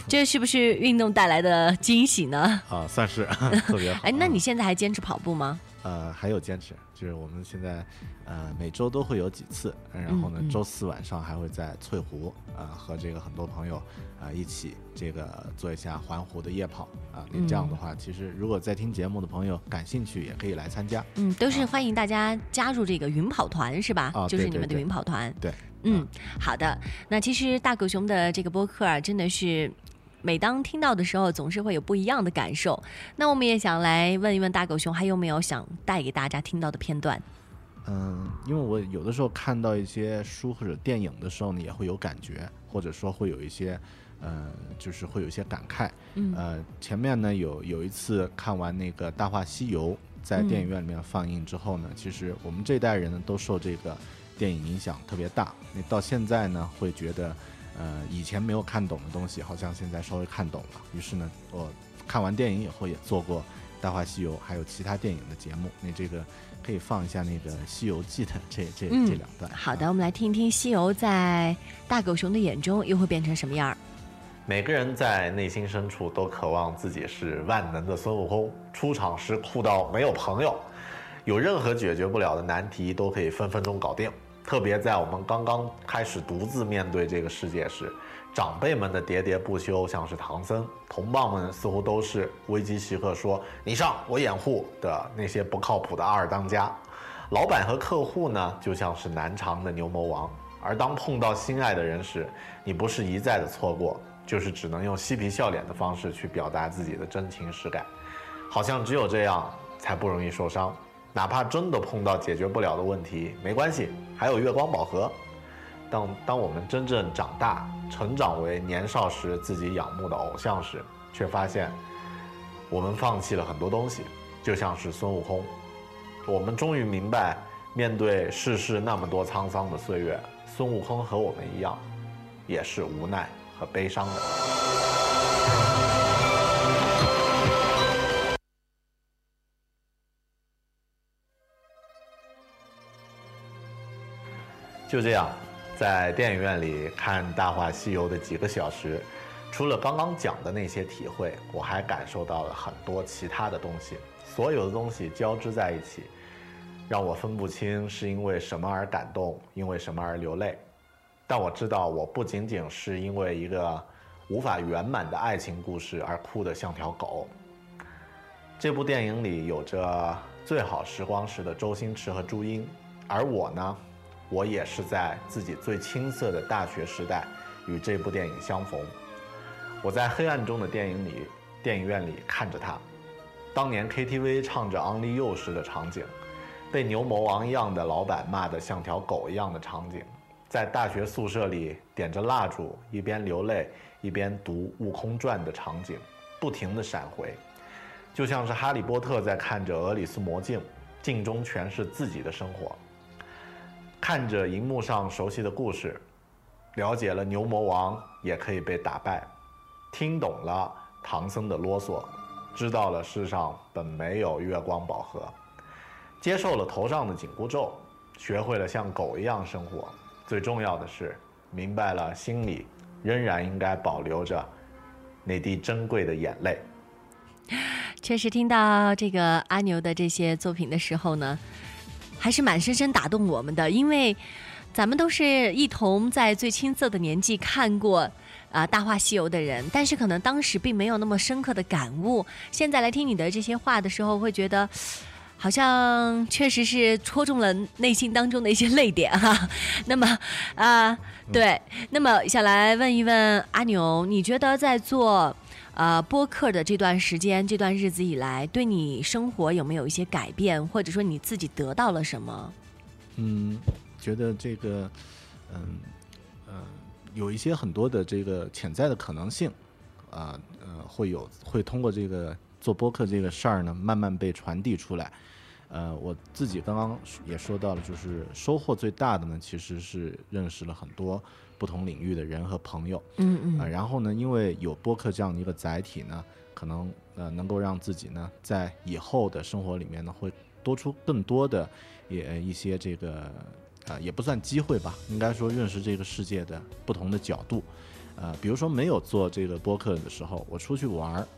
这是不是运动带来的惊喜呢？啊，算是 特别好。哎，那啊你现在还坚持跑步吗？呃，还有坚持，就是我们现在呃每周都会有几次，然后呢嗯嗯周四晚上还会在翠湖啊、呃和这个很多朋友啊、一起这个做一下环湖的夜跑啊。你这样的话，其实如果在听节目的朋友感兴趣，也可以来参加。嗯，都是欢迎大家加入这个云跑团是吧？啊就是你们的对对对云跑团。对，嗯，好的。那其实大狗熊的这个播客啊，真的是每当听到的时候，总是会有不一样的感受。那我们也想来问一问大狗熊，还有没有想带给大家听到的片段？嗯，因为我有的时候看到一些书或者电影的时候呢，也会有感觉，或者说会有一些，呃，就是会有一些感慨。嗯呃，前面呢有有一次看完那个《大话西游》在电影院里面放映之后呢，其实我们这一代人呢都受这个电影影响特别大。那到现在呢会觉得，呃，以前没有看懂的东西，好像现在稍微看懂了。于是呢，我看完电影以后也做过《大话西游》还有其他电影的节目。那这个可以放一下那个《西游记》的这这、嗯这两段。好的，我们来听一听西游在大狗熊的眼中又会变成什么样儿。每个人在内心深处都渴望自己是万能的孙悟空，出场时酷到没有朋友，有任何解决不了的难题都可以分分钟搞定。特别在我们刚刚开始独自面对这个世界时，长辈们的喋喋不休像是唐僧，同伴们似乎都是危机时刻说“你上，我掩护”的那些不靠谱的二当家。老板和客户呢，就像是难缠的牛魔王。而当碰到心爱的人时，你不是一再的错过，就是只能用嬉皮笑脸的方式去表达自己的真情实感，好像只有这样才不容易受伤。哪怕真的碰到解决不了的问题，没关系，还有月光宝盒。当当我们真正长大，成长为年少时自己仰慕的偶像时，却发现我们放弃了很多东西，就像是孙悟空。我们终于明白，面对世事那么多沧桑的岁月，孙悟空和我们一样，也是无奈和悲伤的。就这样，在电影院里看《大话西游》的几个小时，除了刚刚讲的那些体会，我还感受到了很多其他的东西。所有的东西交织在一起，让我分不清是因为什么而感动，因为什么而流泪。但我知道，我不仅仅是因为一个无法圆满的爱情故事而哭得像条狗。这部电影里有着最好时光时的周星驰和朱茵，而我呢，我也是在自己最青涩的大学时代与这部电影相逢。我在黑暗中的电影里，电影院里看着他，当年 KTV 唱着《Only You》时的场景，被牛魔王一样的老板骂得像条狗一样的场景，在大学宿舍里点着蜡烛，一边流泪一边读《悟空传》的场景，不停地闪回，就像是哈利波特在看着俄里斯魔镜，镜中全是自己的生活。看着荧幕上熟悉的故事，了解了牛魔王也可以被打败，听懂了唐僧的啰嗦，知道了世上本没有月光宝盒，接受了头上的紧箍咒，学会了像狗一样生活。最重要的是，明白了心里仍然应该保留着那滴珍贵的眼泪。确实，听到这个阿牛的这些作品的时候呢，还是蛮深深打动我们的，因为咱们都是一同在最青涩的年纪看过啊、大话西游》的人，但是可能当时并没有那么深刻的感悟。现在来听你的这些话的时候，会觉得。好像确实是戳中了内心当中的一些泪点哈。那么啊、对，那么想来问一问阿牛，你觉得在做呃播客的这段时间、这段日子以来，对你生活有没有一些改变，或者说你自己得到了什么？嗯，觉得这个，嗯呃，有一些很多的这个潜在的可能性，啊呃会有会通过这个做播客这个事儿呢，慢慢被传递出来。呃，我自己刚刚也说到了，就是收获最大的呢，其实是认识了很多不同领域的人和朋友。嗯啊、然后呢，因为有播客这样的一个载体呢，可能呃能够让自己呢在以后的生活里面呢会多出更多的也一些这个呃也不算机会吧，应该说认识这个世界的不同的角度。呃，比如说没有做这个播客的时候，我出去玩儿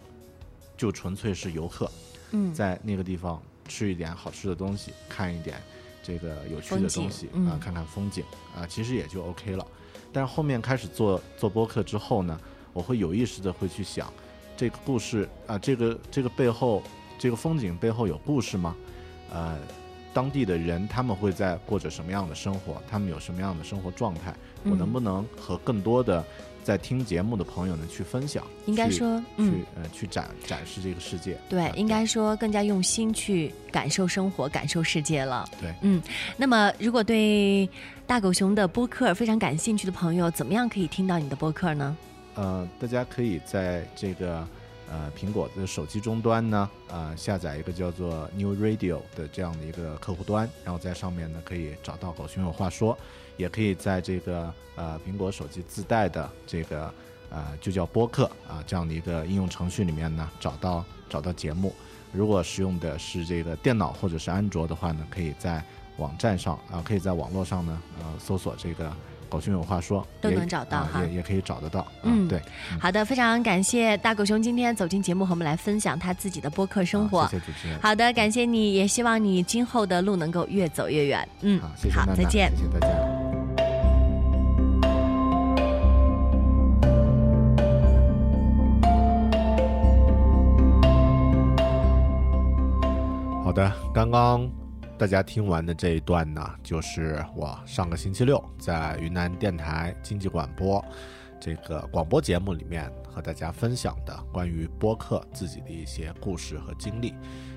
就纯粹是游客，嗯在那个地方吃一点好吃的东西，看一点这个有趣的东西啊、嗯看看风景啊、其实也就 OK 了。但后面开始做做播客之后呢，我会有意识的会去想，这个故事啊、这个这个背后，这个风景背后有故事吗？呃，当地的人他们会在过着什么样的生活？他们有什么样的生活状态？我能不能和更多的在听节目的朋友呢去分享？应该去说嗯去呃去展展示这个世界。对啊，应该说更加用心去感受生活、感受世界了。对嗯，那么如果对大狗熊的播客非常感兴趣的朋友，怎么样可以听到你的播客呢？呃，大家可以在这个呃苹果的手机终端呢，呃下载一个叫做 New Radio 的这样的一个客户端，然后在上面呢可以找到狗熊有话说，也可以在这个呃苹果手机自带的这个呃就叫播客啊、这样的一个应用程序里面呢找到找到节目。如果使用的是这个电脑或者是安卓的话呢，可以在网站上啊、可以在网络上呢呃搜索这个狗熊有话说，都能找到啊哈也也可以找得到。啊嗯对。好的，非常感谢大狗熊今天走进节目和我们来分享他自己的播客生活。好谢谢主持人。好的，感谢你，也希望你今后的路能够越走越远。嗯，好，谢谢好，娜娜再见。谢谢大家。好的，刚刚大家听完的这一段呢，就是我上个星期六在云南电台经济广播这个广播节目里面和大家分享的关于播客自己的一些故事和经历。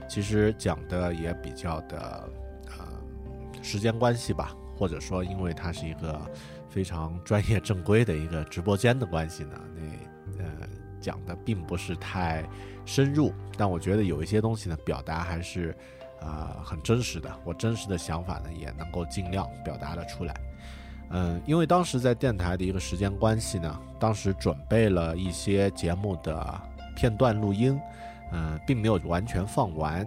其实讲的也比较的呃时间关系吧，或者说因为它是一个非常专业正规的一个直播间的关系呢，那呃讲的并不是太深入，但我觉得有一些东西呢表达还是呃很真实的，我真实的想法呢也能够尽量表达了出来。嗯，因为当时在电台的一个时间关系呢，当时准备了一些节目的片段录音，嗯，并没有完全放完。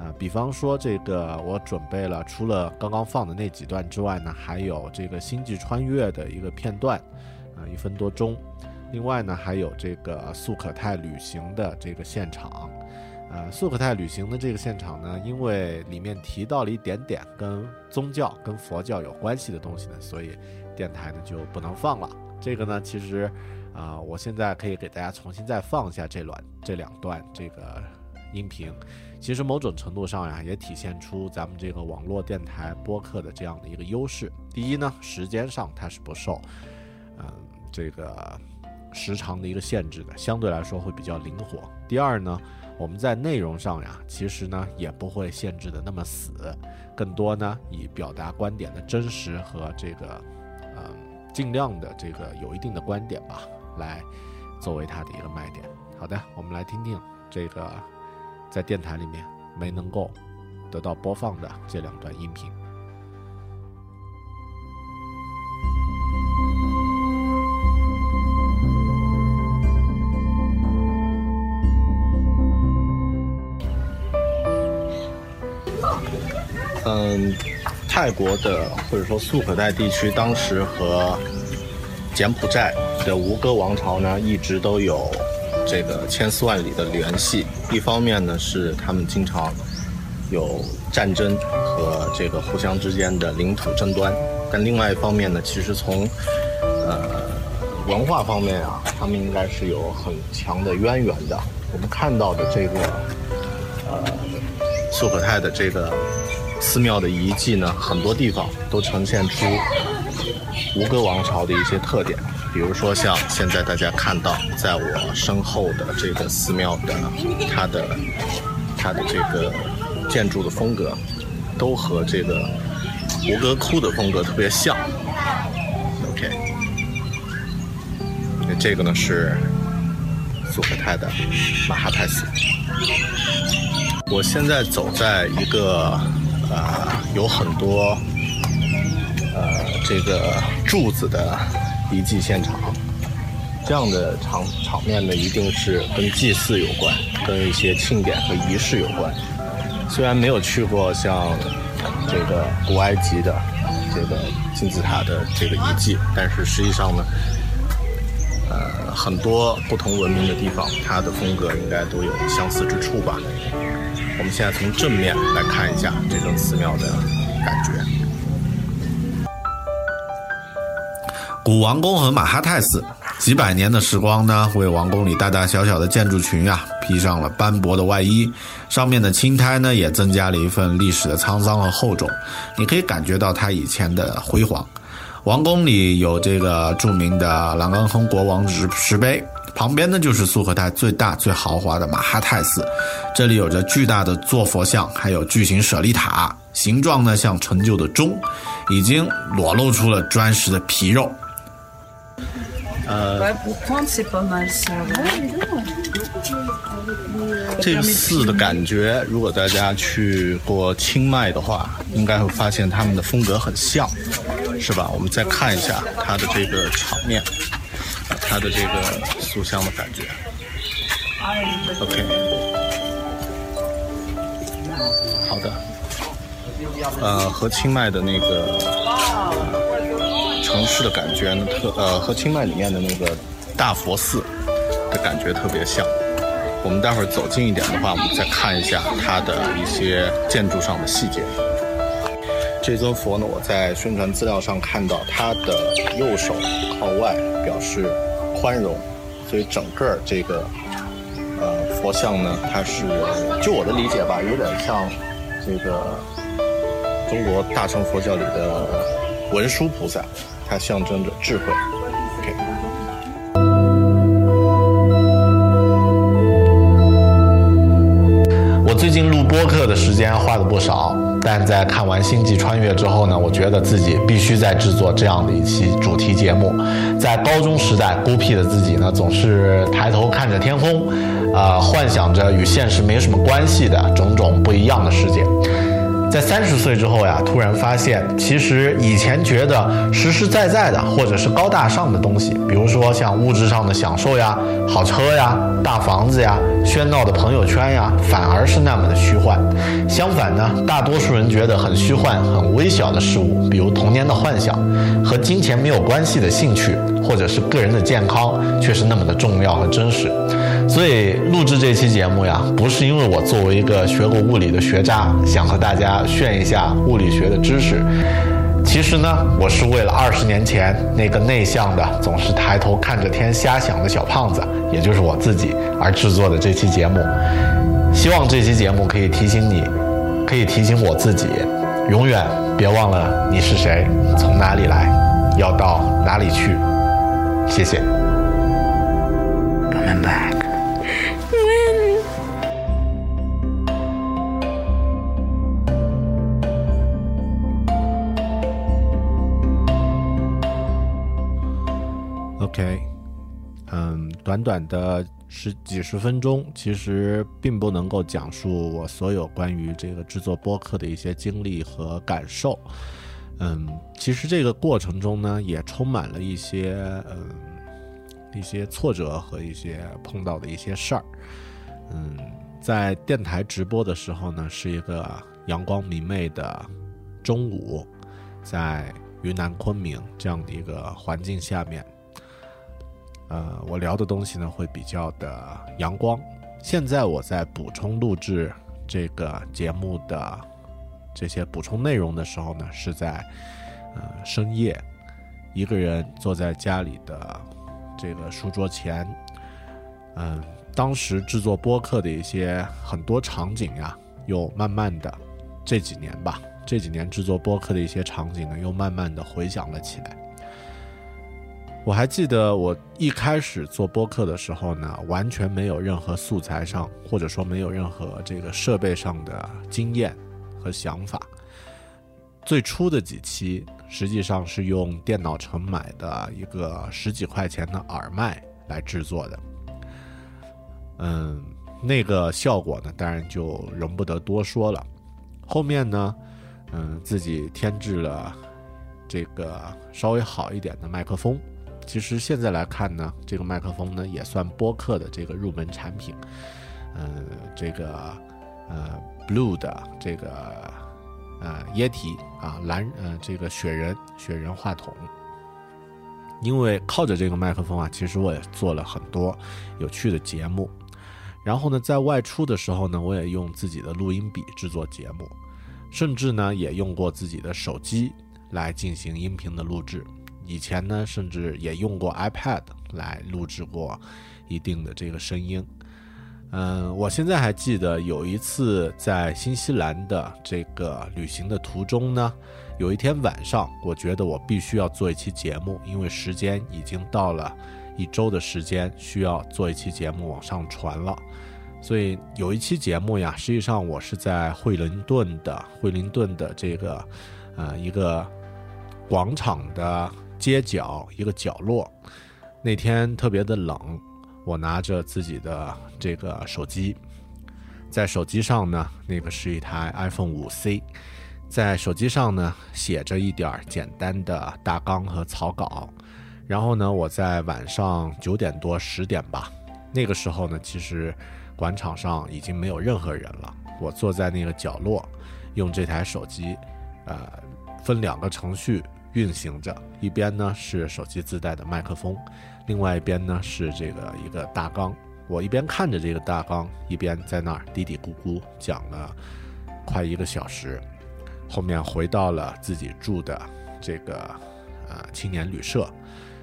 啊，比方说这个，我准备了除了刚刚放的那几段之外呢，还有这个《星际穿越》的一个片段，啊，一分多钟。另外呢，还有这个素可泰旅行的这个现场。呃，素可泰旅行的这个现场呢，因为里面提到了一点点跟宗教、跟佛教有关系的东西呢，所以电台呢就不能放了。这个呢，其实啊、我现在可以给大家重新再放一下这段这两段这个音频。其实某种程度上呀，也体现出咱们这个网络电台播客的这样的一个优势。第一呢，时间上它是不受，嗯、这个时长的一个限制的，相对来说会比较灵活。第二呢，我们在内容上呀，其实呢也不会限制的那么死，更多呢以表达观点的真实和这个，嗯、尽量的这个有一定的观点吧，来作为它的一个卖点。好的，我们来听听这个在电台里面没能够得到播放的这两段音频。嗯，泰国的或者说素可泰地区，当时和柬埔寨的吴哥王朝呢，一直都有这个千丝万缕的联系。一方面呢，是他们经常有战争和这个互相之间的领土争端，但另外一方面呢，其实从呃文化方面啊，他们应该是有很强的渊源的。我们看到的这个呃素可泰的这个寺庙的遗迹呢，很多地方都呈现出吴哥王朝的一些特点，比如说像现在大家看到在我身后的这个寺庙的它的它的这个建筑的风格，都和这个吴哥窟的风格特别像。OK，那这个呢是素可泰的马哈泰寺。我现在走在一个呃有很多呃这个柱子的遗迹现场，这样的场场面呢，一定是跟祭祀有关，跟一些庆典和仪式有关。虽然没有去过像这个古埃及的这个金字塔的这个遗迹，但是实际上呢，呃，很多不同文明的地方，它的风格应该都有相似之处吧。我们现在从正面来看一下这座寺庙的感觉。古王宫和马哈泰寺，几百年的时光呢，为王宫里大大小小的建筑群啊披上了斑驳的外衣，上面的青苔呢也增加了一份历史的沧桑和厚重。你可以感觉到它以前的辉煌。王宫里有这个著名的朗冈亨国王石石碑，旁边呢就是素可泰最大最豪华的马哈泰寺，这里有着巨大的坐佛像，还有巨型舍利塔，形状呢像陈旧的钟，已经裸露出了砖石的皮肉。Ouais. 这个寺的感觉，如果大家去过清迈的话，应该会发现他们的风格很像，是吧？我们再看一下它的这个场面，啊它的这个塑像的感觉。OK，好的。呃，和清迈的那个城市的感觉呢，特呃和清迈里面的那个大佛寺的感觉特别像。我们待会儿走近一点的话，我们再看一下它的一些建筑上的细节。这尊佛呢，我在宣传资料上看到它的右手靠外，表示宽容，所以整个这个呃佛像呢，它是就我的理解吧，有点像这个中国大乘佛教里的文殊菩萨，它象征着智慧。最近录播客的时间花了不少，但在看完《星际穿越》之后呢，我觉得自己必须再制作这样的一期主题节目。在高中时代，孤僻的自己呢，总是抬头看着天空，呃，幻想着与现实没什么关系的种种不一样的世界。在三十岁之后呀，突然发现，其实以前觉得实实在在的或者是高大上的东西，比如说像物质上的享受呀、好车呀、大房子呀、喧闹的朋友圈呀，反而是那么的虚幻。相反呢，大多数人觉得很虚幻、很微小的事物，比如童年的幻想，和金钱没有关系的兴趣，或者是个人的健康，却是那么的重要和真实。所以录制这期节目呀，不是因为我作为一个学过物理的学渣，想和大家炫一下物理学的知识。其实呢，我是为了二十年前那个内向的、总是抬头看着天瞎想的小胖子，也就是我自己而制作的这期节目。希望这期节目可以提醒你，可以提醒我自己，永远别忘了你是谁，从哪里来，要到哪里去。谢谢。Coming back. OK，嗯，短短的十几十分钟，其实并不能够讲述我所有关于这个制作播客的一些经历和感受。嗯，其实这个过程中呢，也充满了一些嗯一些挫折和一些碰到的一些事儿。嗯，在电台直播的时候呢，是一个阳光明媚的中午，在云南昆明这样的一个环境下面，呃，我聊的东西呢会比较的阳光。现在我在补充录制这个节目的这些补充内容的时候呢，是在呃深夜，一个人坐在家里的这个书桌前，嗯、当时制作播客的一些很多场景呀，又慢慢的这几年吧，这几年制作播客的一些场景呢，又慢慢的回想了起来。我还记得我一开始做播客的时候呢，完全没有任何素材上，或者说没有任何这个设备上的经验和想法。最初的几期实际上是用电脑城买的一个十几块钱的耳麦来制作的。嗯，那个效果呢，当然就容不得多说了。后面呢，嗯，自己添置了这个稍微好一点的麦克风。其实现在来看呢，这个麦克风呢也算播客的这个入门产品。嗯，这个呃 Blue 的这个呃椰体啊蓝呃这个雪人雪人话筒。因为靠着这个麦克风啊，其实我也做了很多有趣的节目。然后呢，在外出的时候呢，我也用自己的录音笔制作节目，甚至呢也用过自己的手机来进行音频的录制。以前呢，甚至也用过 iPad 来录制过一定的这个声音。嗯，我现在还记得有一次在新西兰的这个旅行的途中呢，有一天晚上，我觉得我必须要做一期节目，因为时间已经到了一周的时间，需要做一期节目往上传了。所以有一期节目呀，实际上我是在惠灵顿的惠灵顿的这个呃一个广场的街角一个角落。那天特别的冷，我拿着自己的这个手机，在手机上呢，那个是一台 iPhone 五 C，在手机上呢写着一点简单的大纲和草稿。然后呢，我在晚上九点多十点吧，那个时候呢，其实广场上已经没有任何人了。我坐在那个角落，用这台手机，呃，分两个程序运行着，一边呢是手机自带的麦克风，另外一边呢是这个一个大纲。我一边看着这个大纲，一边在那儿嘀嘀咕咕讲了快一个小时。后面回到了自己住的这个呃青年旅社，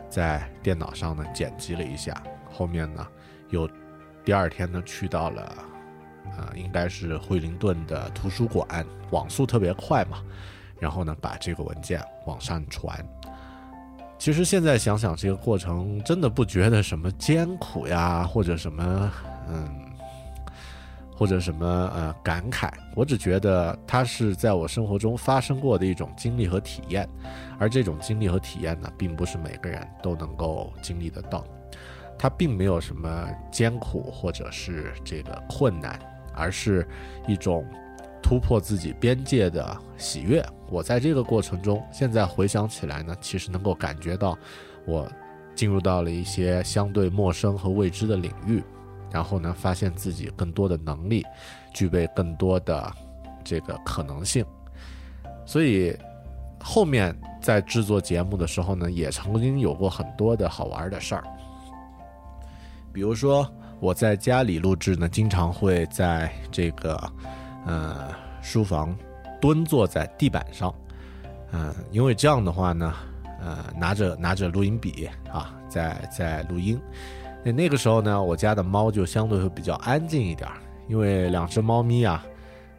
在电脑上呢剪辑了一下。后面呢又第二天呢去到了呃应该是惠灵顿的图书馆，网速特别快嘛，然后呢把这个文件往上传。其实现在想想，这个过程真的不觉得什么艰苦呀，或者什么嗯，或者什么呃感慨。我只觉得它是在我生活中发生过的一种经历和体验，而这种经历和体验呢，并不是每个人都能够经历得到。它并没有什么艰苦或者是这个困难，而是一种突破自己边界的喜悦。我在这个过程中，现在回想起来呢，其实能够感觉到我进入到了一些相对陌生和未知的领域，然后呢，发现自己更多的能力，具备更多的这个可能性。所以后面在制作节目的时候呢，也曾经有过很多的好玩的事儿。比如说我在家里录制呢，经常会在这个呃书房蹲坐在地板上，呃、因为这样的话呢，呃，拿着拿着录音笔啊，在在录音。那那个时候呢，我家的猫就相对会比较安静一点，因为两只猫咪啊，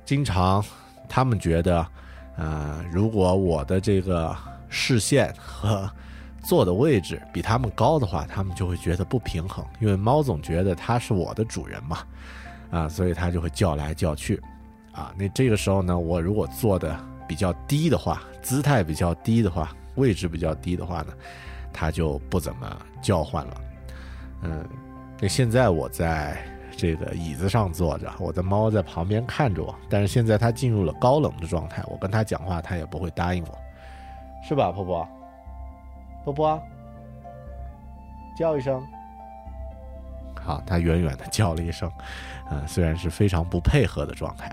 经常他们觉得，呃，如果我的这个视线和 坐的位置比他们高的话，他们就会觉得不平衡，因为猫总觉得它是我的主人嘛，啊，所以它就会叫来叫去，啊，那这个时候呢，我如果坐的比较低的话，姿态比较低的话，位置比较低的话呢，它就不怎么叫唤了。嗯，那现在我在这个椅子上坐着，我的猫在旁边看着我，但是现在它进入了高冷的状态，我跟它讲话，它也不会答应我，是吧，婆婆？波波，叫一声。好，它远远的叫了一声，嗯、虽然是非常不配合的状态。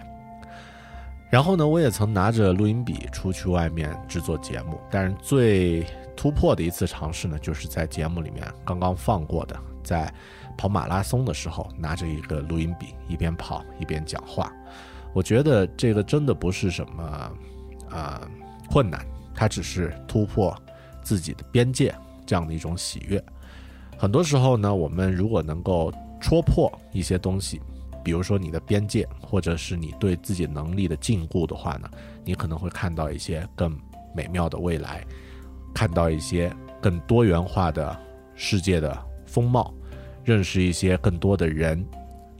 然后呢，我也曾拿着录音笔出去外面制作节目，但是最突破的一次尝试呢，就是在节目里面刚刚放过的，在跑马拉松的时候，拿着一个录音笔一边跑一边讲话。我觉得这个真的不是什么呃困难，它只是突破自己的边界这样的一种喜悦。很多时候呢，我们如果能够戳破一些东西，比如说你的边界，或者是你对自己能力的禁锢的话呢，你可能会看到一些更美妙的未来，看到一些更多元化的世界的风貌，认识一些更多的人，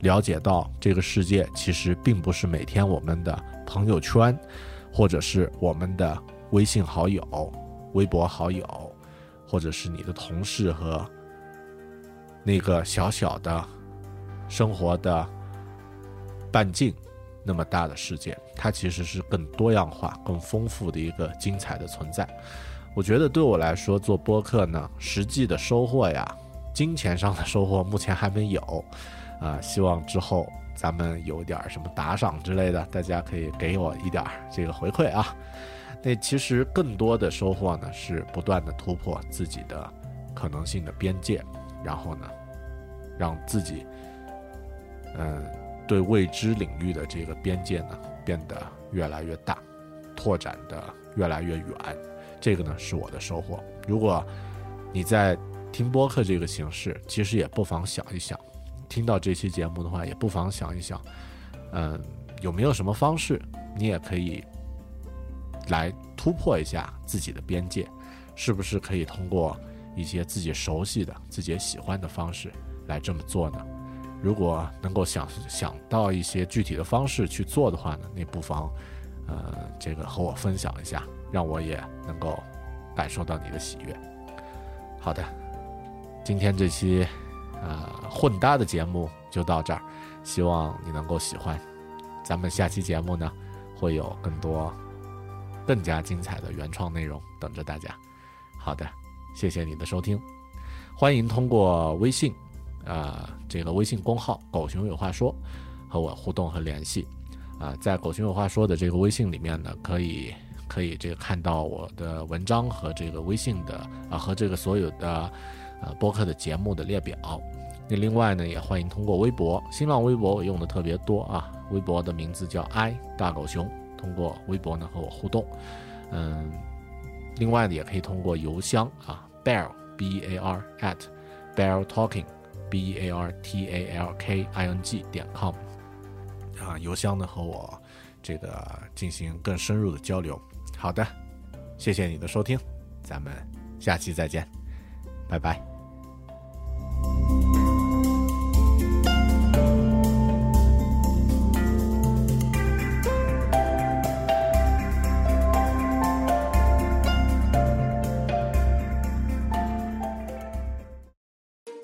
了解到这个世界其实并不是每天我们的朋友圈，或者是我们的微信好友、微博好友，或者是你的同事和那个小小的生活的半径那么大的世界，它其实是更多样化、更丰富的一个精彩的存在。我觉得对我来说，做播客呢，实际的收获呀，金钱上的收获目前还没有，啊、希望之后咱们有点什么打赏之类的，大家可以给我一点这个回馈啊。那其实更多的收获呢，是不断的突破自己的可能性的边界，然后呢，让自己，嗯、对未知领域的这个边界呢变得越来越大，拓展的越来越远。这个呢是我的收获。如果你在听播客这个形式，其实也不妨想一想，听到这期节目的话，也不妨想一想，嗯，有没有什么方式，你也可以来突破一下自己的边界，是不是可以通过一些自己熟悉的、自己喜欢的方式来这么做呢？如果能够想想到一些具体的方式去做的话呢，你不妨，呃，这个和我分享一下，让我也能够感受到你的喜悦。好的，今天这期呃混搭的节目就到这儿，希望你能够喜欢。咱们下期节目呢，会有更多更加精彩的原创内容等着大家。好的，谢谢你的收听，欢迎通过微信，呃，这个微信公号“狗熊有话说”和我互动和联系。啊、在“狗熊有话说”的这个微信里面呢，可以可以这个看到我的文章和这个微信的啊、和这个所有的呃播客的节目的列表。那另外呢，也欢迎通过微博、新浪微博我用的特别多啊，微博的名字叫 i 大狗熊，通过微博呢和我互动。嗯，另外呢，也可以通过邮箱啊，bear b a r at bear talking b a r t a l k i n g 点 com 啊，邮箱呢和我这个进行更深入的交流。好的，谢谢你的收听，咱们下期再见，拜拜。